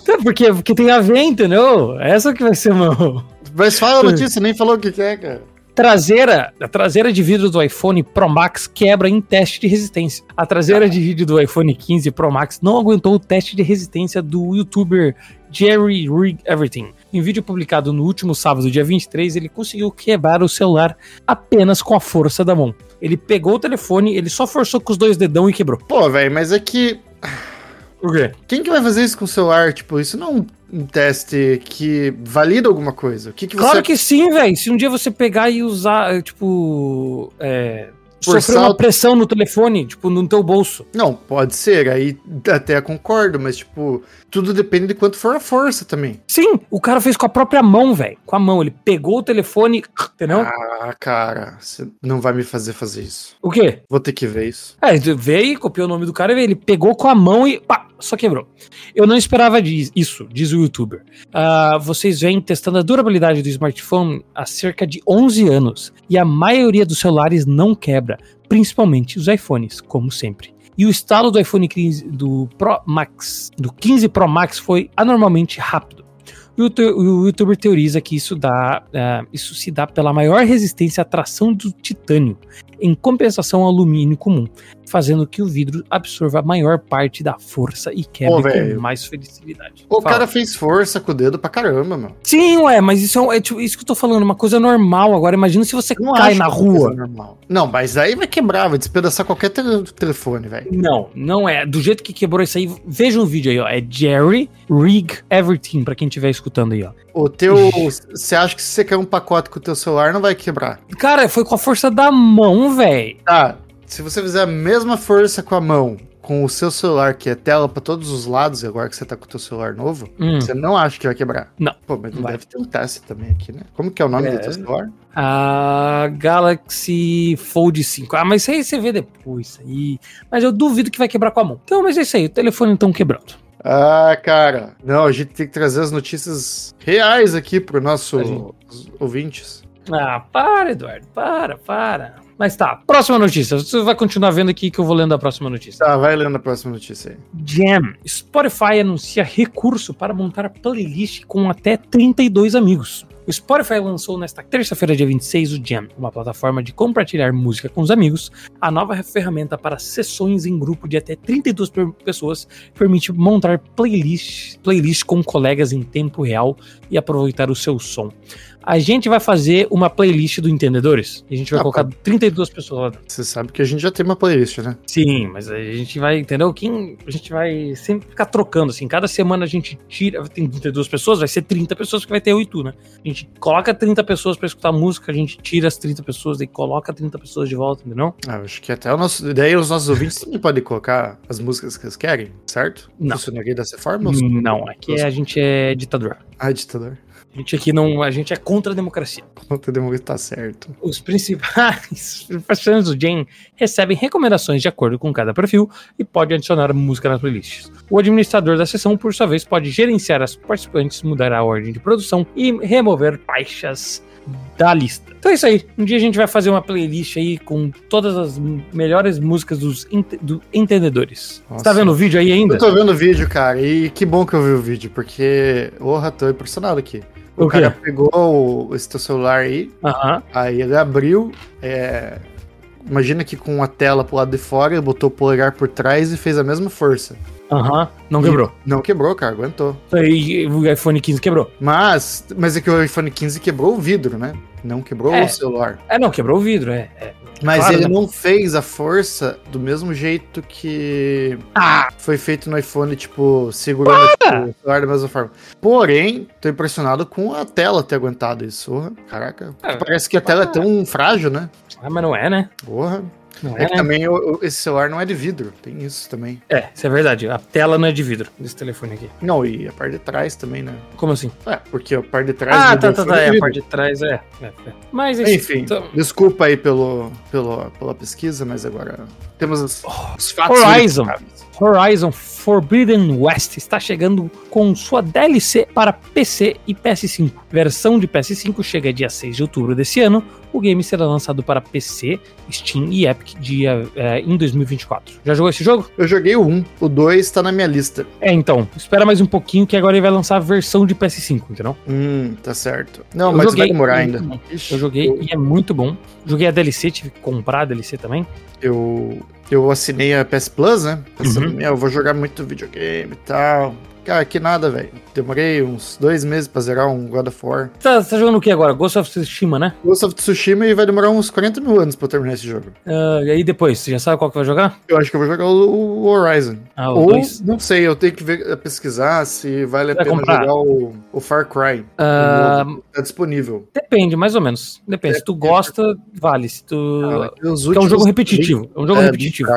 Então, porque, porque tem a ver, entendeu? Essa que vai ser o meu... Mas fala a notícia, nem falou o que que é, cara. Traseira, a traseira de vidro do iPhone Pro Max quebra em teste de resistência. A traseira de vídeo do iPhone 15 Pro Max não aguentou o teste de resistência do youtuber Jerry Rig Everything. Em vídeo publicado no último sábado, dia 23, ele conseguiu quebrar o celular apenas com a força da mão. Ele pegou o telefone, ele só forçou com os dois dedão e quebrou. Pô, velho, mas é que. Por quê? Quem que vai fazer isso com o celular? Tipo, isso não é um, teste que valida alguma coisa. O que que você. Claro que sim, velho. Se um dia você pegar e usar, tipo, é, salto- uma pressão no telefone, tipo, no teu bolso. Não, pode ser, aí até concordo, mas tipo, tudo depende de quanto for a força também. Sim, o cara fez com a própria mão, velho. Com a mão. Ele pegou o telefone, entendeu? Ah, cara, você não vai me fazer fazer isso. O quê? Vou ter que ver isso. É, ele veio, copiou o nome do cara e veio. Ele pegou com a mão e pá, só quebrou. Eu não esperava diz- isso, diz o youtuber. Ah, vocês vêm testando a durabilidade do smartphone há cerca de 11 anos e a maioria dos celulares não quebra, principalmente os iPhones, como sempre. E o estalo do iPhone 15 do Pro Max, do 15 Pro Max foi anormalmente rápido. O youtu- o youtuber teoriza que isso, dá, ah, isso se dá pela maior resistência à tração do titânio, em compensação ao alumínio comum, fazendo que o vidro absorva a maior parte da força e quebre com mais felicidade. O Fala. cara fez força com o dedo pra caramba, meu. Sim, ué, mas isso é, um- é tipo, isso que eu tô falando, uma coisa normal. Agora, imagina se você não cai na rua. Não, mas aí vai quebrar, vai despedaçar qualquer tele- telefone, velho. Não, não é. Do jeito que quebrou isso aí, veja um vídeo aí, ó. É Jerry Rig Everything, pra quem estiver escutando aí, ó. O teu. Você acha que se você quer um pacote com o teu celular, não vai quebrar? Cara, foi com a força da mão, velho. Tá, se você fizer a mesma força com a mão, com o seu celular, que é tela pra todos os lados, agora que você tá com o teu celular novo, Hum. você não acha que vai quebrar? Não. Pô, mas não Vai. deve ter um teste também aqui, né? Como que é o nome É. do teu celular? A Galaxy Fold 5. Ah, mas isso aí você vê depois, aí. Mas eu duvido que vai quebrar com a mão. Então, mas é isso aí, o telefone então quebrando. Ah, cara. Não, a gente tem que trazer as notícias reais aqui pro nosso gente. ouvintes. Ah, para, Eduardo, para, para. Mas tá, próxima notícia. Você vai continuar vendo aqui que eu vou lendo a próxima notícia. Tá, vai lendo a próxima notícia aí. Jam. Spotify anuncia recurso para montar playlist com até 32 amigos. O Spotify lançou nesta terça-feira, dia 26, o Jam, uma plataforma de compartilhar música com os amigos. A nova ferramenta para sessões em grupo de até 32 per- pessoas permite montar playlist, playlist com colegas em tempo real e aproveitar o seu som. A gente vai fazer uma playlist do Entendedores. E a gente vai Ah, colocar 32 pessoas lá dentro. Você sabe que a gente já tem uma playlist, né? Sim, mas a gente vai, entendeu? Quem, a gente vai sempre ficar trocando, assim. Cada semana a gente tira. Tem 32 pessoas, vai ser 30 pessoas que vai ter 8, né? A gente coloca 30 pessoas pra escutar música, a gente tira as 30 pessoas e coloca 30 pessoas de volta, entendeu? Ah, eu acho que até o nosso. Daí os nossos ouvintes também podem colocar as músicas que eles querem, certo? Não. Funcionaria dessa forma? Não, aqui a gente é ditador. Ah, ditador. A gente aqui não. A gente é contra a democracia. Conta democracia tá certo. Os principais participantes do Jam recebem recomendações de acordo com cada perfil e pode adicionar música nas playlists. O administrador da sessão, por sua vez, pode gerenciar as participantes, mudar a ordem de produção e remover faixas da lista. Então é isso aí. Um dia a gente vai fazer uma playlist aí com todas as melhores músicas dos do entendedores. Você tá Nossa. vendo o vídeo aí ainda? Eu tô vendo o vídeo, cara, e que bom que eu vi o vídeo, porque, porra, tô impressionado aqui. O, O cara pegou o- esse teu celular aí, Aham. aí ele abriu, é, imagina que com a tela pro lado de fora, ele botou o polegar por trás e fez a mesma força. Aham. Não quebrou. Não quebrou, cara, aguentou. E o iPhone 15 quebrou. Mas, mas é que o iPhone 15 quebrou o vidro, né? Não quebrou É. o celular. É, não, quebrou o vidro, é. é. Mas Claro, ele né? não fez a força do mesmo jeito que Ah! foi feito no iPhone, tipo, segurando tipo, o celular da mesma forma. Porém, tô impressionado com a tela ter aguentado isso. Porra, Caraca. É. Parece que a tela é tão frágil, né? Ah, mas não é, né? Porra. Não É é, que também o- o- esse celular não é de vidro. Tem isso também. É, isso é verdade. A tela não é de vidro desse telefone aqui. Não, e a parte de trás também, né? Como assim? É, porque a parte de trás Ah, tá, tá, tá. é É, a parte de trás é. é, é. Mas. Enfim, Então, desculpa aí pelo, pelo, pela pesquisa, mas agora temos os, os fatos. Horizon. Horizon Forbidden West está chegando com sua DLC para PC e PS5. Versão de PS5 chega dia 6 de outubro desse ano. O game será lançado para PC, Steam e Epic dia, é, em 2024. Já jogou esse jogo? Eu joguei o 1, o 2 tá na minha lista. É, então. Espera mais um pouquinho que agora ele vai lançar a versão de PS5, entendeu? Hum, tá certo. Não, Eu mas joguei, vai demorar ainda. Eu joguei e é muito bom. Joguei a DLC, tive que comprar a DLC também. eu, eu assinei a PS Plus, né? Pensando, Uhum. meu, eu vou jogar muito videogame e tal. Cara, que nada, velho. Demorei uns dois meses pra zerar um God of War. Tá, tá jogando o que agora? Ghost of Tsushima, né? Ghost of Tsushima e vai demorar uns 40 mil anos pra eu terminar esse jogo. Ah, e aí depois, você já sabe qual que vai jogar? Eu acho que eu vou jogar o, o Horizon. Ah, o Ou, dois. não sei, eu tenho que ver, pesquisar se vale a pena comprar? jogar o, o Far Cry. Novo tá disponível. Depende, mais ou menos. Depende. Se tu gosta, vale. Se tu. Ah, é um jogo repetitivo. É um jogo É, repetitivo.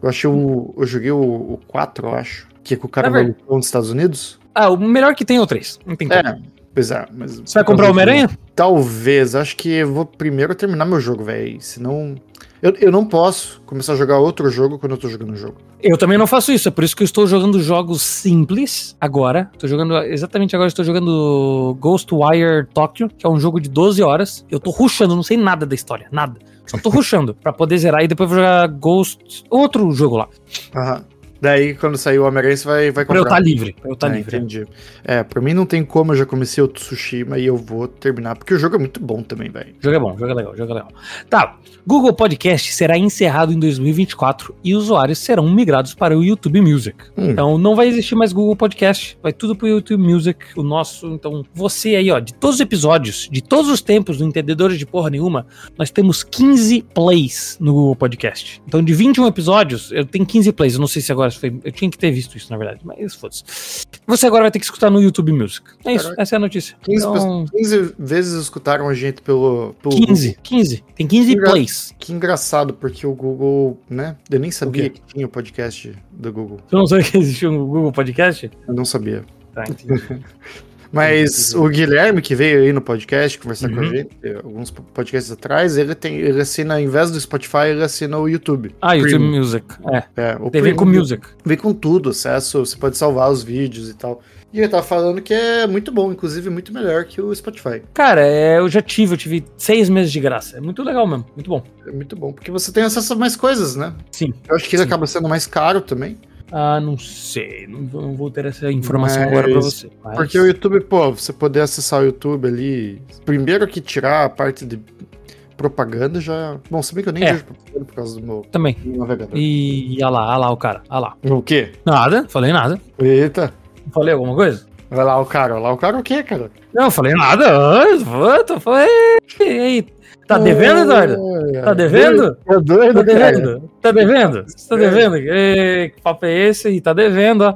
eu achei o. Eu joguei o, o 4, eu acho. Que é com o cara É malucão dos Estados Unidos. Ah, o melhor que tem é o 3. Não tem como. É, pois é. Mas Você vai comprar o Homem-Aranha? Talvez. Acho que eu vou primeiro terminar meu jogo, velho. Senão. Eu, eu não posso começar a jogar outro jogo quando eu tô jogando um jogo. Eu também não faço isso, é por isso que eu estou jogando jogos simples agora. Tô jogando, exatamente agora, estou jogando Ghostwire Tokyo, que é um jogo de 12 horas. Eu tô rushando, não sei nada da história, nada. Só tô rushando pra poder zerar e depois vou jogar Ghost, outro jogo lá. Aham. Daí, quando sair o Homem-Aranha, você vai, vai Pra eu comprar. estar livre, pra eu estar É, livre. Entendi. É, pra mim não tem como, eu já comecei o Tsushima e eu vou terminar, porque o jogo é muito bom também, velho. O jogo é bom, o jogo é legal, o jogo é legal. Tá, Google Podcast será encerrado em 2024 e usuários serão migrados para o YouTube Music. Hum. Então não vai existir mais Google Podcast, vai tudo pro YouTube Music, o nosso. Então você aí, ó, de todos os episódios, de todos os tempos do Entendedores de Porra Nenhuma, nós temos 15 plays no Google Podcast. Então de 21 episódios, eu tenho 15 plays. Eu não sei se agora foi. Eu tinha que ter visto isso, na verdade, mas foda-se. Você agora vai ter que escutar no YouTube Music. É isso, Caraca. essa é a notícia. 15, Então, 15 vezes escutaram a gente pelo. pelo 15, 15. Tem 15 Engra- plays. Que engraçado, porque o Google, né? Eu nem sabia que tinha o podcast do Google. Você não sabe que existia um Google Podcast? Eu não sabia. Tá, entendi. Mas o Guilherme, que veio aí no podcast conversar com a Uhum. gente, alguns podcasts atrás, ele tem. Ele assina, ao invés do Spotify, ele assina o YouTube. Ah, YouTube Premium. Music. É. É, o TV com Premium Music. Vem com tudo, acesso, você pode salvar os vídeos e tal. E ele tava falando que é muito bom, inclusive muito melhor que o Spotify. Cara, é, eu já tive, eu tive seis meses de graça. É muito legal mesmo, muito bom. É muito bom, porque você tem acesso a mais coisas, né? Sim. Eu acho que ele Sim. acaba sendo mais caro também. Ah, não sei. Não, vou- não vou ter essa informação Mas- agora pra você. mas- Porque o YouTube, pô, você poder acessar o YouTube ali. Primeiro que tirar a parte de propaganda já. Bom, se bem que eu nem É. vejo propaganda por causa do meu Também. navegador. E olha lá, olha lá o cara. Olha lá. O quê? Nada, falei nada. Eita. Falei alguma coisa? Vai lá o cara, olha lá o cara o quê, cara? Não, falei nada. Ah, tô. E aí? Tá devendo, Eduardo? Tá devendo? Tá doido, Tá devendo? Tá devendo? Você tá devendo? Ê, que papo é esse aí? Tá devendo, ó.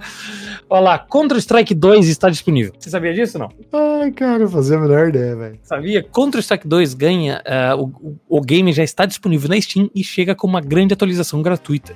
Olha lá, Counter-Strike 2 está disponível. Você sabia disso ou não? Ai, cara, eu fazia a melhor ideia, velho. Sabia? Counter-Strike 2 ganha. o, o- o game já está disponível na Steam e chega com uma grande atualização gratuita.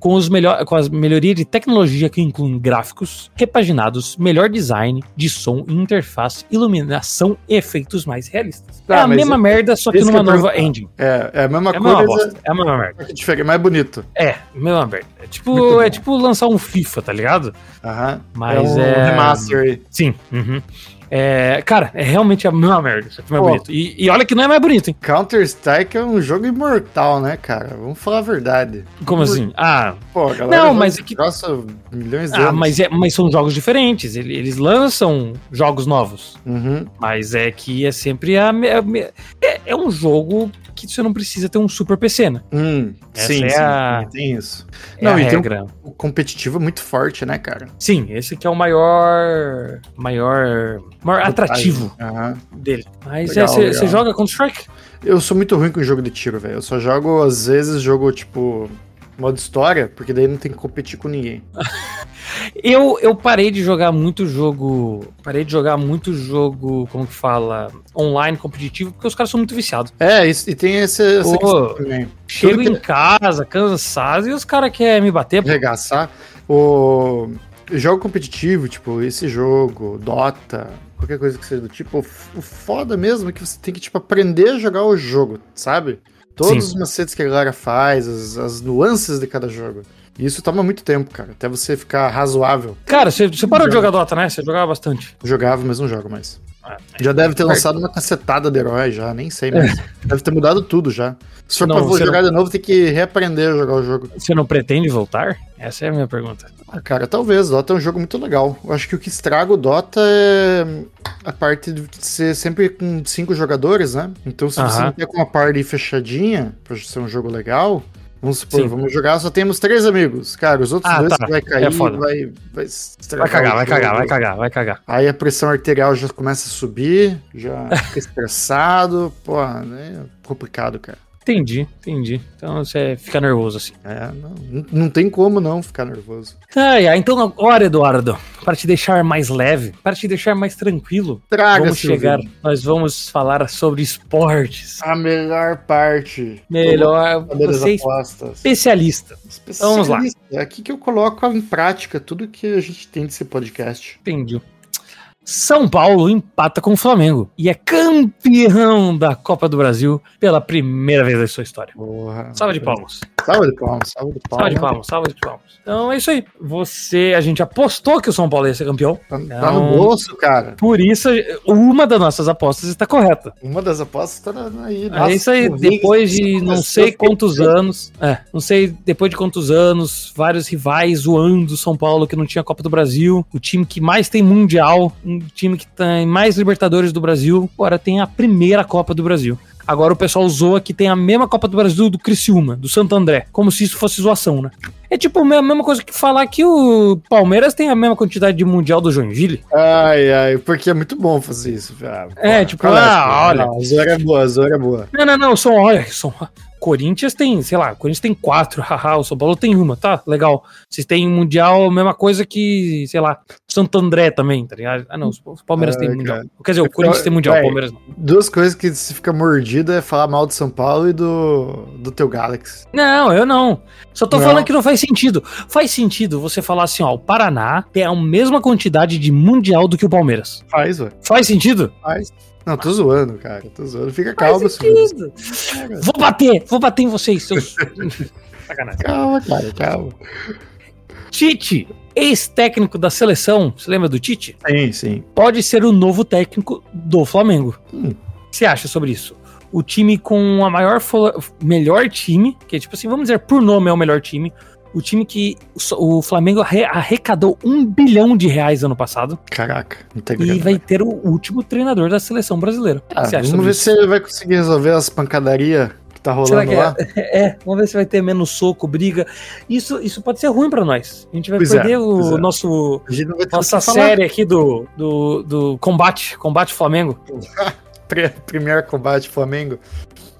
Com, os melhor, com as melhorias de tecnologia que incluem gráficos repaginados, melhor design de som e interface, iluminação e efeitos mais realistas. Tá, é a mas mesma é- merda, só que numa que nova perguntar. engine. É, é a mesma É a mesma coisa. bosta. É a mesma merda. que diferente, mais bonito. É, mesma merda. É tipo, é tipo lançar um FIFA, tá ligado? Aham. Mas um é- remaster aí. Sim. uhum. É, cara, é realmente a mesma merda, mais Pô. bonito. E, e olha que não é mais bonito, hein? Counter-Strike é um jogo imortal, né, cara? Vamos falar a verdade. Como assim? Ah, Pô, a galera Não, mas é que- há milhões de ah anos. mas, é, mas são jogos diferentes. Ele- Eles lançam jogos novos. Uhum. Mas é que é sempre a. É, é um jogo que você não precisa ter um super PC, né? Hum, sim, é sim, a- tem isso. É Não, e tem um- regra. O competitivo é muito forte, né, cara? Sim, esse que é o maior. Maior. Maior atrativo Aham. dele. Mas Legal, você joga Counter-Strike? Eu sou muito ruim com jogo de tiro, velho. Eu só jogo, às vezes, jogo, tipo, modo história, porque daí não tem que competir com ninguém. Eu, eu parei de jogar muito jogo. Parei de jogar muito jogo, como que fala? Online competitivo, porque os caras são muito viciados. É, isso- e tem esse, essa Pô, questão também. Chego que- em casa, cansado, e os caras querem me bater. pô. Arregaçar. O jogo competitivo, tipo, esse jogo, Dota, qualquer coisa que seja do tipo, o foda mesmo é que você tem que, tipo, aprender a jogar o jogo, sabe? Todos Sim. os macetes que a galera faz, as, as nuances de cada jogo. E isso toma muito tempo, cara, até você ficar razoável. Cara, você, você parou de jogar Dota, né? Você jogava bastante. Jogava, mas não jogo mais. Ah, Já deve ter lançado uma cacetada de herói já, nem sei, mas deve ter mudado tudo já. Se for Não, pra você jogar de novo, tem que reaprender a jogar o jogo. Você não pretende voltar? Essa é a minha pergunta. Ah, cara, talvez. Dota é um jogo muito legal. Eu acho que o que estraga o Dota é a parte de ser sempre com cinco jogadores, né? Então, se você Aham. não quer com uma party fechadinha, pra ser um jogo legal, Vamos supor, Sim. vamos jogar, só temos três amigos. Cara, os outros Ah, dois tá. vai cair, É vai, vai, Vai cagar, vai cagar, vai cagar, vai cagar. Aí a pressão arterial já começa a subir, já fica estressado. Pô, é complicado, cara. Entendi, entendi. Então você fica nervoso assim. É, não, não- tem como não ficar nervoso. Ai, ai, então agora, Eduardo, para te deixar mais leve, para te deixar mais tranquilo, Traga, vamos chegar, nós vamos falar sobre esportes. A melhor parte. Melhor, você é apostas. especialista. Vamos lá. Especialista. É aqui que eu coloco em prática tudo que a gente tem desse podcast. Entendi. São Paulo empata com o Flamengo e é campeão da Copa do Brasil pela primeira vez na sua história. Porra. Salva de palmas. Salva de palmas, salva de palmas. Salva de palmas, salva de palmas. Então é isso aí. Você, a gente apostou que o São Paulo ia ser campeão. Tá, tá Não. no bolso, cara. Por isso, uma das nossas apostas está correta. Uma das apostas tá na- aí. é isso aí, Nossa, depois de não sei quantos anos, é, não sei, depois de quantos anos, vários rivais zoando o São Paulo que não tinha Copa do Brasil, o time que mais tem Mundial, um time que tem mais Libertadores do Brasil, agora tem a primeira Copa do Brasil. Agora o pessoal zoa que tem a mesma Copa do Brasil do Criciúma, do Santo André, como se isso fosse zoação, né? É tipo a mesma coisa que falar que o Palmeiras tem a mesma quantidade de Mundial do Joinville. Ai, ai, porque é muito bom fazer isso. Ah, É, tipo, qual ah, olha. Não, a Zora é boa, a Zora é boa. Não, não, não, são, olha, são. Corinthians tem, sei lá, Corinthians tem quatro, haha, o São Paulo tem uma, tá? Legal. Vocês têm Mundial, a mesma coisa que, sei lá, Santo André também, tá ligado? Ah, não, o Palmeiras Ah, tem cara. Mundial. Quer dizer, o Corinthians tem Mundial, o. Palmeiras não. Duas coisas que se fica mordida é falar mal do São Paulo e do, do teu Galaxy. Não, eu não. Só tô Não. falando que não faz sentido. Faz sentido você falar assim, ó, o Paraná tem a mesma quantidade de Mundial do que o Palmeiras. Faz, ué. Faz sentido? Faz. Não, tô zoando, cara. Tô zoando. Fica Faz calmo, Silvio. sentido. Vou bater, vou bater em vocês, seus. Sacanagem. Calma, cara, calma. Tite, ex-técnico da seleção, você lembra do Tite? Sim, sim. Pode ser o novo técnico do Flamengo. Hum. O que você acha sobre isso? O time com a maior, melhor time, que é tipo assim, vamos dizer, por nome é o melhor time. O time que o Flamengo arre- arrecadou um bilhão de reais ano passado Caraca, muita e vai ter o último treinador da seleção brasileira. Ah, vamos ver isso? se ele vai conseguir resolver as pancadarias que tá rolando que lá. é? É, vamos ver se vai ter menos soco, briga. Isso, isso pode ser ruim pra nós. A gente vai Pois é, perder pois o é. nosso nossa série aqui do, do, do combate, combate Flamengo. Primeiro combate Flamengo.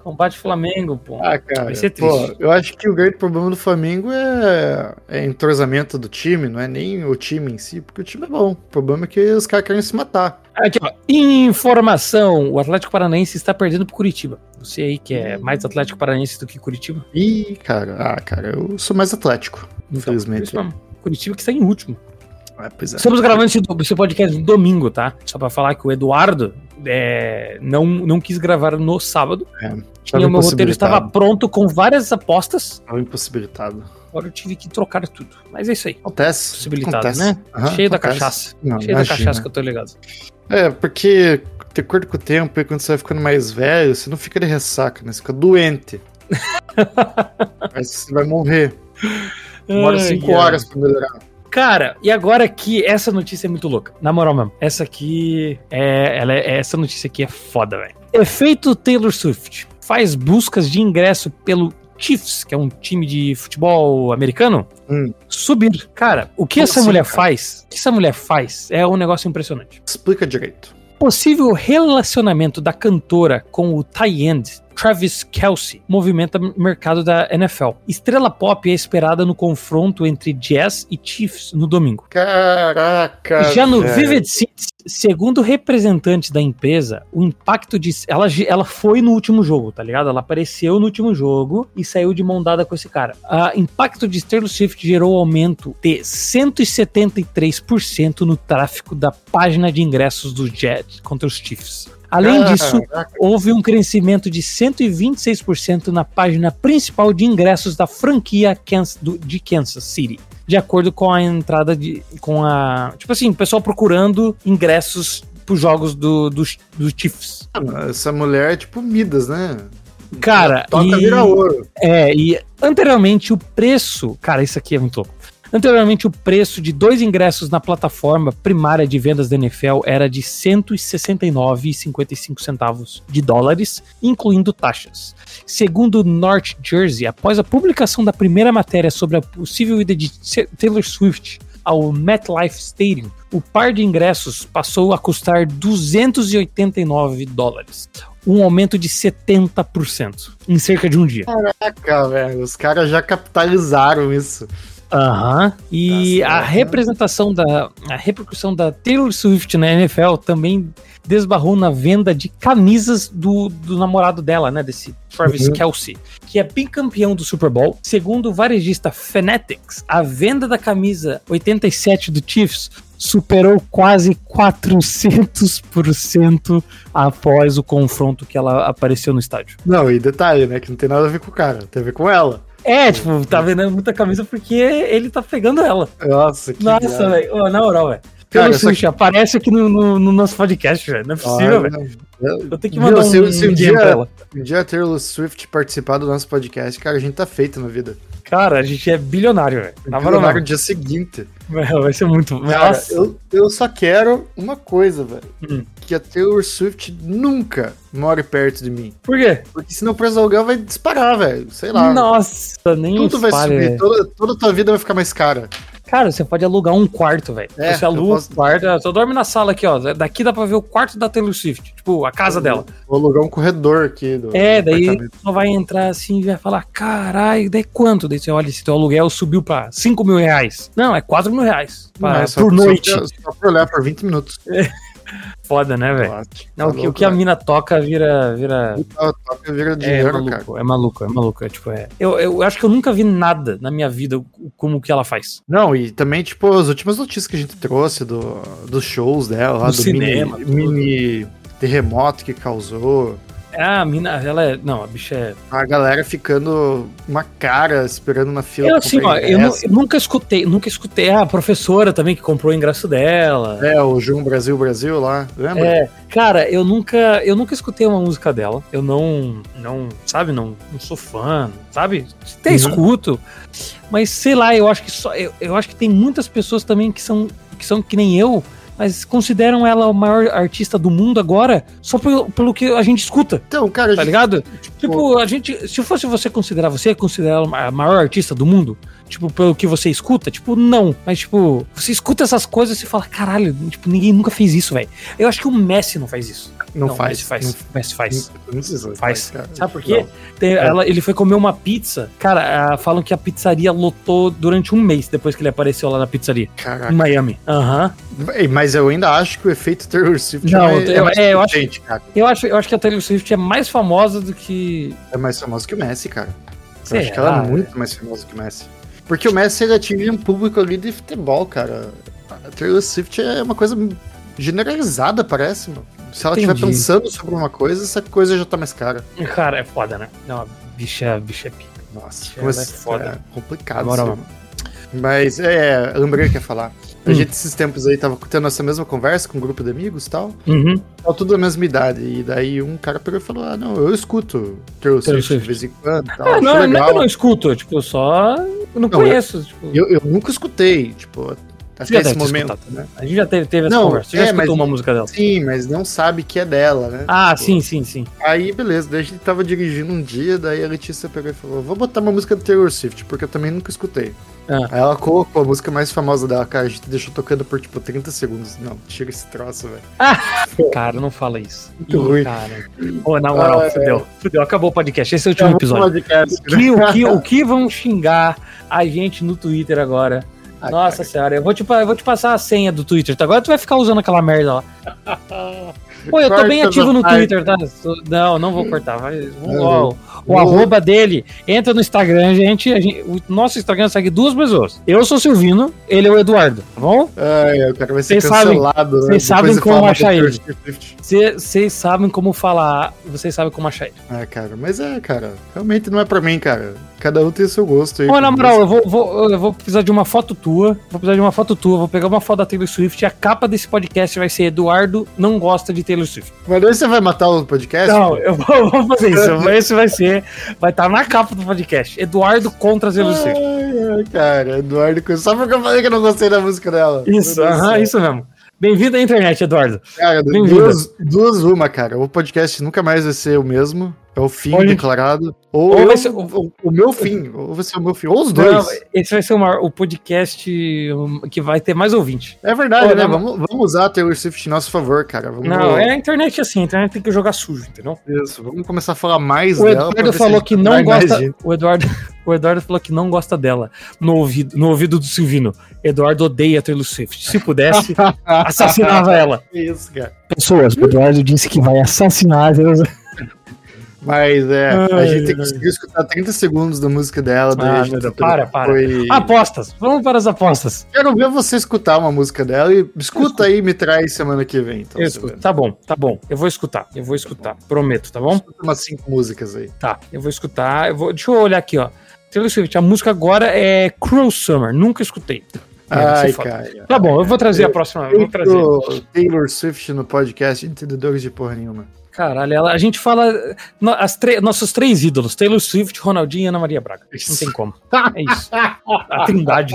Combate Flamengo, pô. Ah, cara. Vai ser Pô, eu acho que o grande problema do Flamengo é, é entrosamento do time, não é nem o time em si, porque o time é bom. O problema é que os caras querem se matar. Aqui, ó. Informação: o Atlético Paranaense está perdendo pro Curitiba. Você aí que é mais Atlético Paranaense do que Curitiba? Ih, cara, ah, cara, eu sou mais atlético, Então, infelizmente. Curitiba que está em último. É, pois é. Estamos gravando esse, esse podcast no domingo, tá? Só pra falar que o Eduardo é, não, não quis gravar no sábado. Tava Tinha, o meu roteiro estava pronto com várias apostas. Tava impossibilitado. Agora eu tive que trocar tudo. Mas é isso aí. Acontece. Possibilitado, acontece. né? Aham, Cheio da acontece. cachaça. Não, Cheio imagina. da cachaça que eu tô ligado. É, porque de acordo com o tempo e quando você vai ficando mais velho, você não fica de ressaca, né? Você fica doente. Aí você vai morrer. Demora Ai, cinco ai. horas pra melhorar. Cara, e agora que essa notícia é muito louca. Na moral mesmo. Essa aqui é. Ela é essa notícia aqui é foda, velho. Efeito Taylor Swift faz buscas de ingresso pelo Chiefs, que é um time de futebol americano, Hum. subir. Cara, o que Como essa assim, mulher cara? faz? O que essa mulher faz é um negócio impressionante. Explica direito. Possível relacionamento da cantora com o tie-end Travis Kelsey movimenta o mercado da NFL. Estrela pop é esperada no confronto entre Jazz e Chiefs no domingo. Caraca. Já no velho. Vivid Seats, segundo representantes da empresa, o impacto de. Ela, ela foi no último jogo, tá ligado? Ela apareceu no último jogo e saiu de mão dada com esse cara. O impacto de Taylor Swift gerou aumento de 173% no tráfego da página de ingressos do Jets contra os Chiefs. Além disso, houve um crescimento de 126% na página principal de ingressos da franquia Kansas- do- de Kansas City. De acordo com a entrada de. com a. Tipo assim, o pessoal procurando ingressos pros jogos do, do, do Chiefs. Essa mulher é tipo Midas, né? Cara, Toca e, vira ouro. é, e anteriormente o preço. Cara, isso aqui é muito louco. Anteriormente, o preço de dois ingressos na plataforma primária de vendas da NFL era de 169,55 centavos de dólares, incluindo taxas. Segundo North Jersey, após a publicação da primeira matéria sobre a possível ida de Taylor Swift ao MetLife Stadium, o par de ingressos passou a custar 289 dólares. Um aumento de 70% em cerca de um dia. Caraca, velho. Os caras já capitalizaram isso. Aham. E Tá a certo. representação da. A repercussão da Taylor Swift na NFL também desbarrou na venda de camisas do, do namorado dela, né? Desse Travis Uhum. Kelsey, que é bicampeão do Super Bowl. Segundo o varejista Fanatics, a venda da camisa 87 do Chiefs superou quase 400% após o confronto que ela apareceu no estádio. Não, e detalhe, né? Que não tem nada a ver com o cara, tem a ver com ela. É, tipo, tá vendendo muita camisa porque ele tá pegando ela. Nossa, que Nossa, velho. Ô, Na moral, velho. Cara, só Swift, aparece aqui no, no- no nosso podcast, velho. Não é possível, Olha, velho. eu- Eu tenho que mandar se- um, se um dia- pra ela. Um dia a Taylor Swift participar do nosso podcast, cara, a gente tá feito na vida. Cara, a gente é bilionário, velho. Bilionário no dia seguinte. Velho, vai ser muito. Cara, Nossa. eu, eu só quero uma coisa, velho. Hum. Que a Taylor Swift nunca more perto de mim. Por quê? Porque senão o preço do aluguel vai disparar, velho. Sei lá. Nossa, nem Tudo vai fale, subir, toda, toda a tua vida vai ficar mais cara. Cara, você pode alugar um quarto, velho. É, você eu aluga posso- um quarto, ah, só dorme na sala aqui, ó. Daqui dá pra ver o quarto da Taylor Swift. Tipo, a casa dela. Vou alugar um corredor aqui do É, do daí só vai entrar assim e vai falar, caralho, daí quanto? Daí você olha, se teu aluguel subiu pra 5 mil reais. Não, é 4 mil reais. Não, pra- é só- por só- noite. Só, por olhar por 20 minutos. Foda, né, velho? Tá o que, o que a mina toca vira. vira... Toca vira É dinheiro, cara. maluco, é maluco, é maluco. É, tipo, é. Eu, eu acho que eu nunca vi nada na minha vida como o que ela faz. Não, e também, tipo, as últimas notícias que a gente trouxe do, dos shows dela, lá Do do, cinema, mini, mini terremoto que causou. Ah, a mina, ela é. Não, a bicha é. A galera ficando uma cara esperando na fila. Eu, assim, ó, eu, eu nunca escutei, nunca escutei. Ah, a professora também que comprou o ingresso dela. É, o João Brasil Brasil lá, lembra? É, cara, eu nunca, eu nunca escutei uma música dela. Eu não, não, sabe, não, não sou fã, sabe? Até Uhum. escuto, mas sei lá, eu acho que só, eu, eu acho que tem muitas pessoas também que são, que são que nem eu, mas consideram ela o maior artista do mundo agora só pelo, pelo que a gente escuta, Então, cara, a tá gente- ligado? Tipo, a gente, se fosse você considerar, você considerar ela a maior artista do mundo? Tipo, pelo que você escuta? Tipo, não. Mas, tipo, você escuta essas coisas e fala, caralho, tipo, ninguém nunca fez isso, velho. Eu acho que o Messi não faz isso. Não, o faz. Faz. Não, Messi faz. não, não precisa. Faz. cara. Sabe por quê? Não. Tem- ela- ele foi comer uma pizza. Cara, falam que a pizzaria lotou durante um mês depois que ele apareceu lá na pizzaria. Caraca. Em Miami. Aham. Ei, Mas eu ainda acho que o efeito Taylor Swift Não, é eu- mais é, eu acho-. Eu acho, eu acho que a Taylor Swift é mais famosa do que. É mais famoso que o Messi, cara. Eu Será? acho que ela é muito mais famosa que o Messi. Porque o Messi ele atinge um público ali de futebol, cara. A Taylor Swift é uma coisa generalizada, parece, mano. Se ela estiver pensando sobre uma coisa, essa coisa já tá mais cara. Cara, é foda, né? Não, a bicha, bicha é pica. Nossa, Ela mas é foda. é complicado. Agora. Mas, é, lembrei que ia falar. A Hum. gente, esses tempos aí, tava tendo essa mesma conversa com um grupo de amigos e tal. Uhum. Tava tudo da mesma idade. E daí um cara pegou e falou: Ah, não, eu escuto Taylor Taylor Swift de vez em quando e tal. Ah, não, não é que eu não escuto, tipo, eu só eu não, Não, conheço. tipo, Eu, eu nunca escutei, tipo, até esse momento. escutado, Né? A gente já teve, teve essa Não, conversa. Você já é, escutou mas- uma música dela? Sim, mas não sabe que é dela, né? Ah, Tipo, sim, sim, sim. Aí, beleza, daí a gente tava dirigindo um dia, daí a Letícia pegou e falou: Vou botar uma música do Taylor Swift, porque eu também nunca escutei. Ah. Aí ela colocou a música mais famosa dela, cara, a gente deixou tocando por tipo 30 segundos. Não, tira esse troço, velho. Cara, não fala isso. Muito ruim. Cara. Pô, na moral, Ah, é. fudeu. Fudeu, acabou o podcast. Esse é o último episódio. Podcast, O que, o, que, o que vão xingar a gente no Twitter agora? Ah, Nossa cara. senhora, eu vou, te, eu vou te passar a senha do Twitter, tá? Agora tu vai ficar usando aquela merda lá. Pô, eu tô bem ativo no Twitter, tá? Não, não vou cortar. Vai, Não, o, arroba dele, entra no Instagram, gente, gente- O nosso Instagram segue duas pessoas. Eu sou o Silvino, ele é o Eduardo, tá bom? Ai, o cara vai ser Vocês sabem- cancelado. né? sabem como achar ele. Vocês sabem como falar, vocês sabem como achar ele. Ah, cara, mas é, cara, realmente não é pra mim, cara. Cada um tem o seu gosto aí. Ô, na moral, eu vou, vou- eu vou precisar de uma foto tua. Vou precisar de uma foto tua. Vou pegar uma foto da Taylor Swift e a capa desse podcast vai ser Eduardo não gosta de Taylor Swift. Mas daí você vai matar o podcast? Não, eu vou, vou fazer isso. Esse vai ser vai estar na capa do podcast. Eduardo contra. Ai, ai, cara, Eduardo, só porque eu falei que eu não gostei da música dela. Isso, aham, isso mesmo. Bem-vindo à internet, Eduardo. Cara, duas, duas uma, cara. O podcast nunca mais vai ser o mesmo. É o fim Olha. declarado. Ou, Ou eu- vai ser- o, o meu fim. Ou vai ser o meu fim. Ou os dois. Não, esse vai ser o, maior- o podcast um, que vai ter mais ouvinte. É verdade, Pô, né? não- Vamos, vamos usar a Taylor Swift em nosso favor, cara. Vamos, Não, é a internet assim, a internet tem que jogar sujo, entendeu? Isso, vamos começar a falar mais O dela. Eduardo falou a que não gosta. O Eduardo, o Eduardo falou que não gosta dela no ouvido, no ouvido do Silvino. Eduardo odeia Taylor Swift. Se pudesse, assassinava ela. Isso, cara. Pessoas, o Eduardo disse que vai assassinar Taylor Swift. Mas é, a Ai, gente ai. conseguiu escutar 30 segundos da música dela. Ah, a Deus, para, para. Foi- Apostas, vamos para as apostas. Quero ver você escutar uma música dela e escuta aí e me traz semana que vem. Então. Tá bom, tá bom. Eu vou escutar, eu vou escutar. Prometo, tá bom? Escuta umas cinco músicas aí. Tá, eu vou escutar. Eu vou, deixa eu olhar aqui, ó. Taylor Swift, a música agora é Cruel Summer. Nunca escutei. É, Ai, cara. Tá bom, eu vou trazer a próxima. Eu vou trazer. Taylor Swift no podcast Entendedores de porra nenhuma. Caralho, ela- a gente fala as nossos três ídolos: Taylor Swift, Ronaldinho e Ana Maria Braga. Não tem como. É isso. A trindade.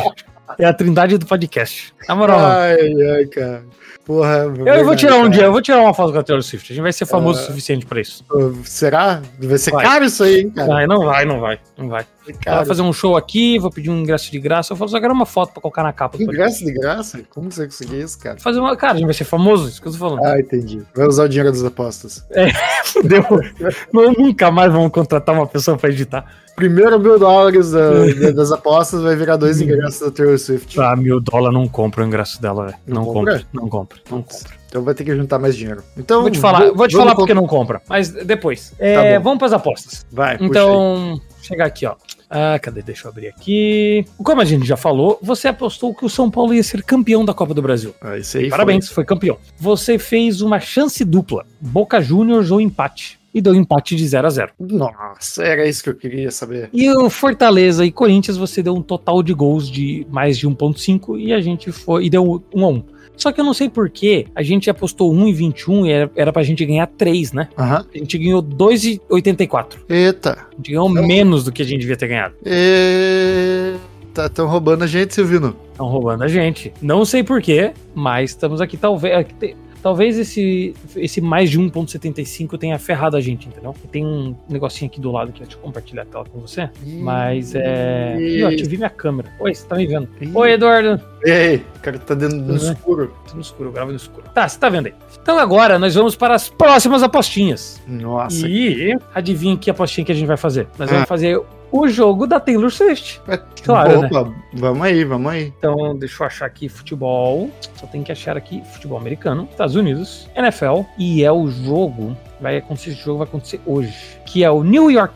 É a trindade do podcast. Na moral. Ai, ai, cara. Porra. eu, eu vou tirar um dia, eu vou tirar uma foto com a Taylor Swift. A gente vai ser famoso Ah. o suficiente pra isso. Será? Vai ser Vai. caro isso aí, hein, cara? Vai, não vai, não vai, não vai. Caro. vai fazer um show aqui, vou pedir um ingresso de graça. Eu falo, só quero uma foto pra colocar na capa. do De graça? Como você conseguiu isso, cara? Fazer uma. Cara, a gente vai ser famoso, isso que eu tô falando. Ah, entendi. Vai usar o dinheiro das apostas. Fudeu. Não, nunca mais vamos contratar uma pessoa pra editar. Primeiro mil dólares da- da- das apostas vai virar dois ingressos da Taylor Swift. Ah, mil dólar não compra o ingresso dela, velho. Não Não, compra? compra. Não compra. Não compra. Então vai ter que juntar mais dinheiro. Então, Vou te falar, vou- vou te falar porque não compra, mas depois. É, bom. vamos pras apostas. Vai. Então, chegar aqui, ó. Ah, cadê? Deixa eu abrir aqui. Como a gente já falou, você apostou que o São Paulo ia ser campeão da Copa do Brasil. Ah, esse aí Parabéns, foi. campeão. Você fez uma chance dupla, Boca Juniors ou empate. E deu empate de 0 a 0 foi. Nossa, era isso que eu queria saber. E o Fortaleza e Corinthians, você deu um total de gols de mais de 1.5 e a gente foi e deu 1 a 1. Só que eu não sei porquê, a gente apostou 1,21 e era, era pra gente ganhar 3, né? Aham. A gente ganhou 2,84. Eita. A gente ganhou menos do que a gente devia ter ganhado. Eita, estão roubando a gente, Silvino. Estão roubando a gente. Não sei porquê, mas estamos aqui. Talvez, talvez esse, esse mais de 1,75 tenha ferrado a gente, entendeu? Tem um negocinho aqui do lado que eu deixa eu compartilhar a tela com você. Mas é. Ih, eu ativei minha câmera. Oi, você tá me vendo? Ih. Oi, Eduardo. E aí, o cara tá dentro bem? escuro. Tô no escuro, eu gravo no escuro. Tá, você tá vendo aí. Então agora nós vamos para as próximas apostinhas. Nossa. E adivinha que apostinha que a gente vai fazer? Nós Ah. vamos fazer o jogo da Taylor Swift. Claro, né? Opa, vamos aí, vamos aí. Então, deixa eu achar aqui futebol. Só tem que achar aqui futebol americano, Estados Unidos, NFL. E é o jogo. Vai acontecer, esse jogo vai acontecer hoje. Que é o New York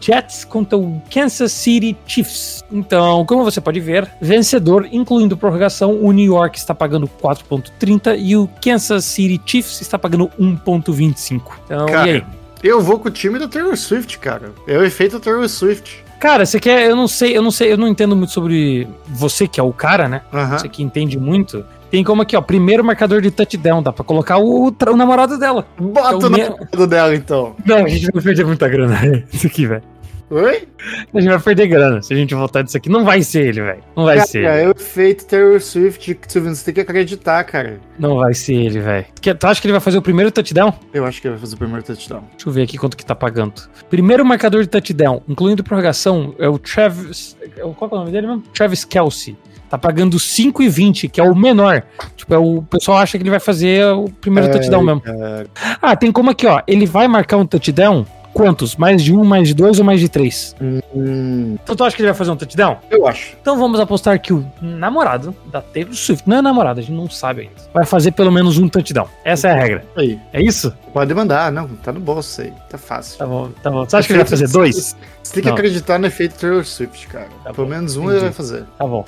Jets contra o Kansas City Chiefs. Então, como você pode ver, vencedor, incluindo prorrogação, o New York está pagando 4,30 e o Kansas City Chiefs está pagando 1,25. Então, Cara, e aí? Eu vou com o time da Taylor Swift, cara. É o efeito Taylor Swift. Cara, você quer. Eu não sei, eu não sei, eu não entendo muito sobre você, que é o cara, né? Aham. Você que entende muito. Tem como aqui, ó, primeiro marcador de touchdown, dá pra colocar o, o namorado dela. Bota É o no me- lado dela, então. Não, a gente vai perder muita grana. Isso aqui, velho. Oi? A gente vai perder grana se a gente voltar disso aqui. Não vai ser ele, velho. Não vai ser. Cara, é o efeito Taylor Swift. Silvino, você tem que acreditar, cara. Não vai ser ele, velho. Tu acha que ele vai fazer o primeiro touchdown? Eu acho que ele vai fazer o primeiro touchdown. Deixa eu ver aqui quanto que tá pagando. Primeiro marcador de touchdown, incluindo prorrogação, é o Travis. é Qual que é o nome dele mesmo? Travis Kelsey. Tá pagando 5,20, que é o menor. Tipo, é o, o pessoal acha que ele vai fazer o primeiro touchdown mesmo. Cara, Ah, tem como aqui, ó. Ele vai marcar um touchdown? Quantos? Mais de um, mais de dois ou mais de três? hum, Então tu acha que ele vai fazer um touchdown? eu acho. Então vamos apostar que o namorado da Taylor Swift, não é namorado, a gente não sabe ainda, vai fazer pelo menos um touchdown. Essa é a regra. Aí. É isso? Pode mandar, não. Tá no bolso aí. Tá fácil. Tá bom, tá bom. Você acha que ele vai fazer dois? Você tem que Não. acreditar no efeito Taylor Swift, cara. Tá Pelo bom, menos um entendi. ele vai fazer. Tá bom.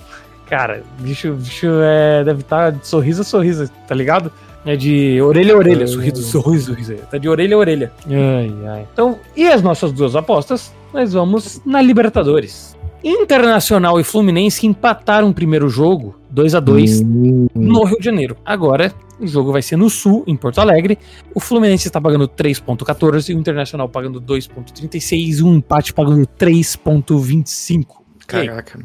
Cara, bicho, bicho é, deve estar de sorriso a sorriso, tá ligado? É de orelha a orelha, sorriso, sorriso, sorriso. Tá de orelha a orelha. Ai, ai. Então, e as nossas duas apostas? Nós vamos na Libertadores. Internacional e Fluminense empataram o primeiro jogo, 2 a 2 no Rio de Janeiro. Agora, o jogo vai ser no Sul, em Porto Alegre. O Fluminense está pagando 3,14 e o Internacional pagando 2,36 e um empate pagando 3,25. Caraca.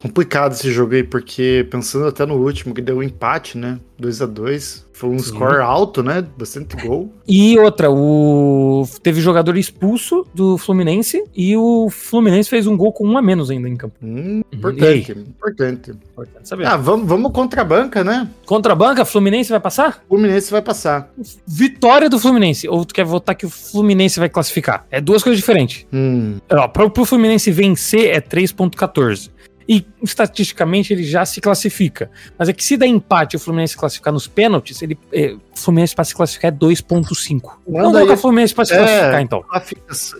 Complicado esse jogo aí, porque pensando até no último, que deu um empate, né? 2 a 2 Foi um Sim. score alto, né? Bastante gol. E outra, o teve jogador expulso do Fluminense e o Fluminense fez um gol com um a menos ainda em campo. Hum, importante, importante. Importante saber. Ah, vamos, vamos contra a banca, né? Contra a banca, Fluminense vai passar? Fluminense vai passar. Vitória do Fluminense. Ou tu quer votar que o Fluminense vai classificar? É duas coisas diferentes. Hum. Ó, pro, pro Fluminense vencer é 3.14. E estatisticamente ele já se classifica. Mas é que se der empate e o Fluminense classificar nos pênaltis, ele, é, o Fluminense para se classificar é 2,5. Vamos colocar o Fluminense para se é, classificar, então.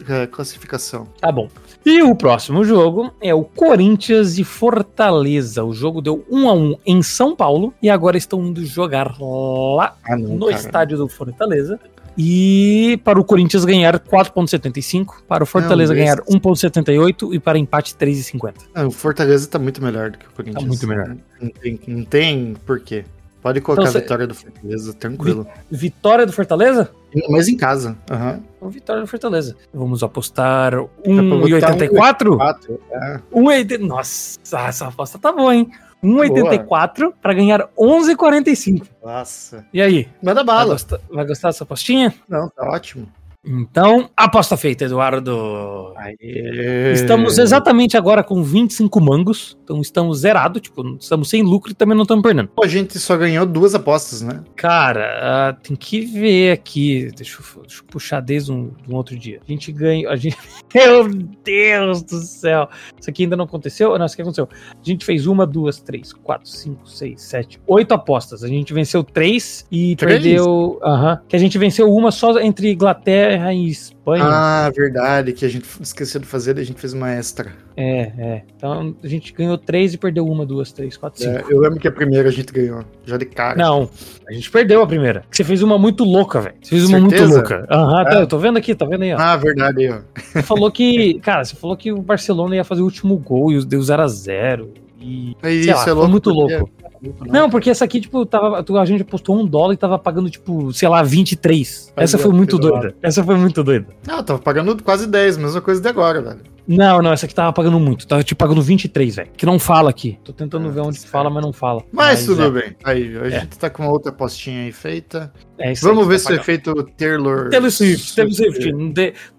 É, classificação. Tá bom. E o próximo jogo é o Corinthians e Fortaleza. O jogo deu 1 a 1 em São Paulo e agora estão indo jogar lá ah, não, no cara. estádio do Fortaleza. E para o Corinthians ganhar 4,75, para o Fortaleza não, ganhar 1,78 e para empate 3,50. Ah, o Fortaleza está muito melhor do que o Corinthians. Tá muito melhor. Não tem, não tem porquê. Pode colocar então, a vitória do Fortaleza, tranquilo. Vi, vitória do Fortaleza? Mas em casa. Uhum. Vitória do Fortaleza. Vamos apostar 1,84? 1,80. É. Nossa, essa aposta tá boa, hein? 1,84 para ganhar 11,45. Nossa. E aí? Manda bala. Vai gostar, vai gostar dessa apostinha? Não, tá ótimo. Então, aposta feita, Eduardo. Aê. Estamos exatamente agora com 25 mangos. Então estamos zerado, tipo, estamos sem lucro e também não estamos perdendo. Pô, a gente só ganhou duas apostas, né? Cara, uh, tem que ver aqui. Deixa eu, deixa eu puxar desde um, um, outro dia. A gente ganhou. A gente... Meu Deus do céu! Isso aqui ainda não aconteceu? Não, isso aqui aconteceu. A gente fez uma, duas, três, quatro, cinco, seis, sete, oito apostas. A gente venceu três e três? perdeu. Aham. Uh -huh, que a gente venceu uma só entre Inglaterra Inglaterra e Espanha. Ah, verdade, que a gente esqueceu de fazer, a gente fez uma extra. É, é. Então a gente ganhou três e perdeu uma, duas, três, quatro, é, cinco. É, eu lembro que a primeira a gente ganhou, já de cara. Não, a gente perdeu a primeira. Você fez uma muito louca, velho. Você fez uma Certeza? muito louca. Aham, uhum, tá, eu tô vendo aqui, tá vendo aí, ó. Ah, verdade, ó. Você falou que, cara, você falou que o Barcelona ia fazer o último gol e deu 0x0. E, é isso, lá, é louco, muito louco. Não, porque essa aqui, tipo, tava, a gente postou um dólar e tava pagando, tipo, sei lá, 23. Essa foi muito doida. Essa foi muito doida. Não, tava pagando quase 10, mesma coisa de agora, velho. Não, não, essa aqui tava pagando muito. Tava te pagando 23, velho. Que não fala aqui. Tô tentando ah, ver onde fala, mas não fala. Mas, mas tudo é. bem. Aí, a é. gente tá com uma outra postinha aí feita. É isso Vamos ver se é feito Taylor. Taylor Swift. Taylor Swift.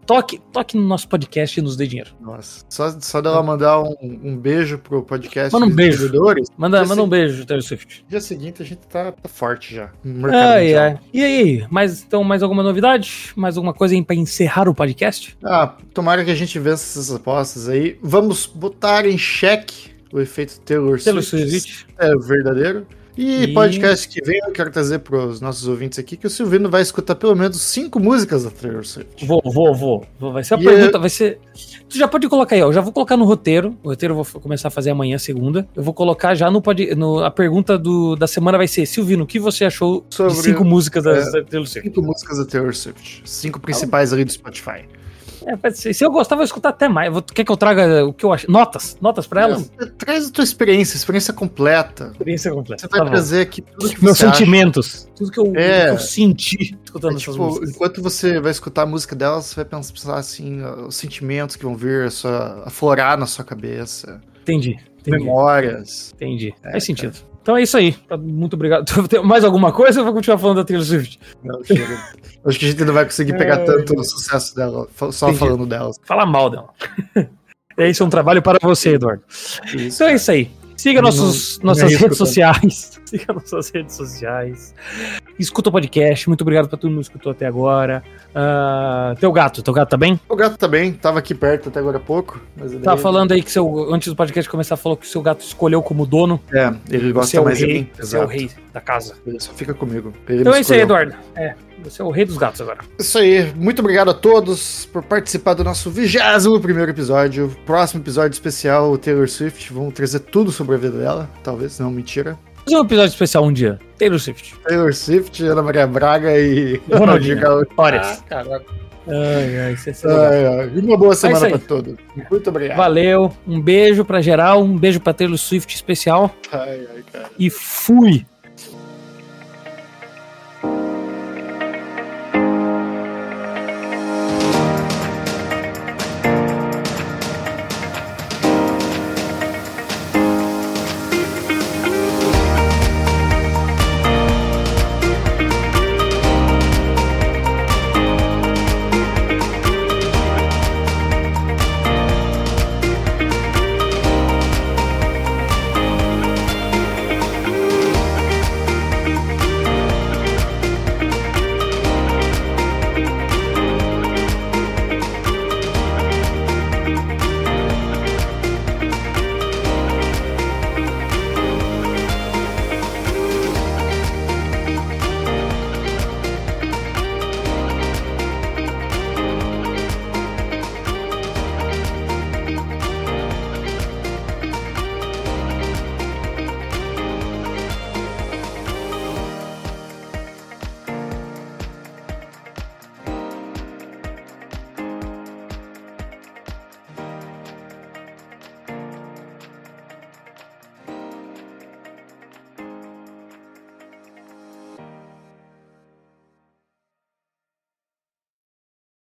Toque, toque no nosso podcast e nos dê dinheiro. Nossa. Só, só dela mandar um, um beijo pro podcast. Manda um beijo. Manda, manda um beijo, Taylor Swift. Dia seguinte a gente tá, tá forte já. Ai, ai. E aí, mais, então, mais alguma novidade? Mais alguma coisa aí pra encerrar o podcast? Ah, tomara que a gente vença essas apostas aí. Vamos botar em xeque o efeito Taylor, Taylor Swift. É verdadeiro. E, e, podcast que vem, eu quero trazer para os nossos ouvintes aqui que o Silvino vai escutar pelo menos cinco músicas da Taylor Swift. Vou, vou, vou. Vai ser a e pergunta, é... vai ser. Tu já pode colocar aí, ó. Eu já vou colocar no roteiro. O roteiro eu vou começar a fazer amanhã, segunda. Eu vou colocar já no, pod... no a pergunta do, da semana vai ser: Silvino, o que você achou Sobre... de cinco músicas da, é, Taylor Swift? Cinco músicas da Taylor Swift. Cinco principais ali do Spotify. É, se eu gostar, vou escutar até mais. Quer que eu traga o que eu acho? Notas? Notas pra elas? É, traz a tua experiência, experiência completa. Experiência completa. Você vai tá trazer aqui tudo que Meus sentimentos. Acha. Tudo que eu, é. que eu senti escutando é, tipo, essas músicas. Enquanto você vai escutar a música delas, você vai pensar assim, os sentimentos que vão vir, a aflorar na sua cabeça. Entendi. entendi. Memórias. Entendi. É, Faz sentido. Então é isso aí. Muito obrigado. Tem mais alguma coisa ou vou continuar falando da Taylor Swift? Não, chega. Acho que a gente não vai conseguir pegar é... tanto o sucesso dela, só Entendi. falando dela. Fala mal dela. é isso, é um trabalho para você, Eduardo. Isso, então é isso aí. Siga nossos, não, nossas redes sociais. Siga nossas redes sociais. Escuta o podcast. Muito obrigado pra todo mundo que escutou até agora. Uh, teu gato, teu gato tá bem? O gato tá bem, tava aqui perto até agora há pouco. Mas Tava falando aí que seu, antes do podcast começar, falou que seu gato escolheu como dono. É, ele gosta mais rei, de mim. Você é o rei da casa. Ele só fica comigo. Ele então é isso aí, Eduardo. É, você é o rei dos gatos agora. Isso aí. Muito obrigado a todos por participar do nosso vigésimo primeiro episódio. Próximo episódio especial, o Taylor Swift. Vamos trazer tudo sobre a vida dela. Talvez, não, mentira. Fazer um episódio especial um dia. Taylor Swift. Taylor Swift, Ana Maria Braga e Ronaldinho Gaúcho. Ah, caraca. Ai, ai, isso é ai, ai. E uma boa semana para todos. Muito obrigado. Valeu. Um beijo para geral. Um beijo para Taylor Swift especial. Ai, ai, cara. E fui.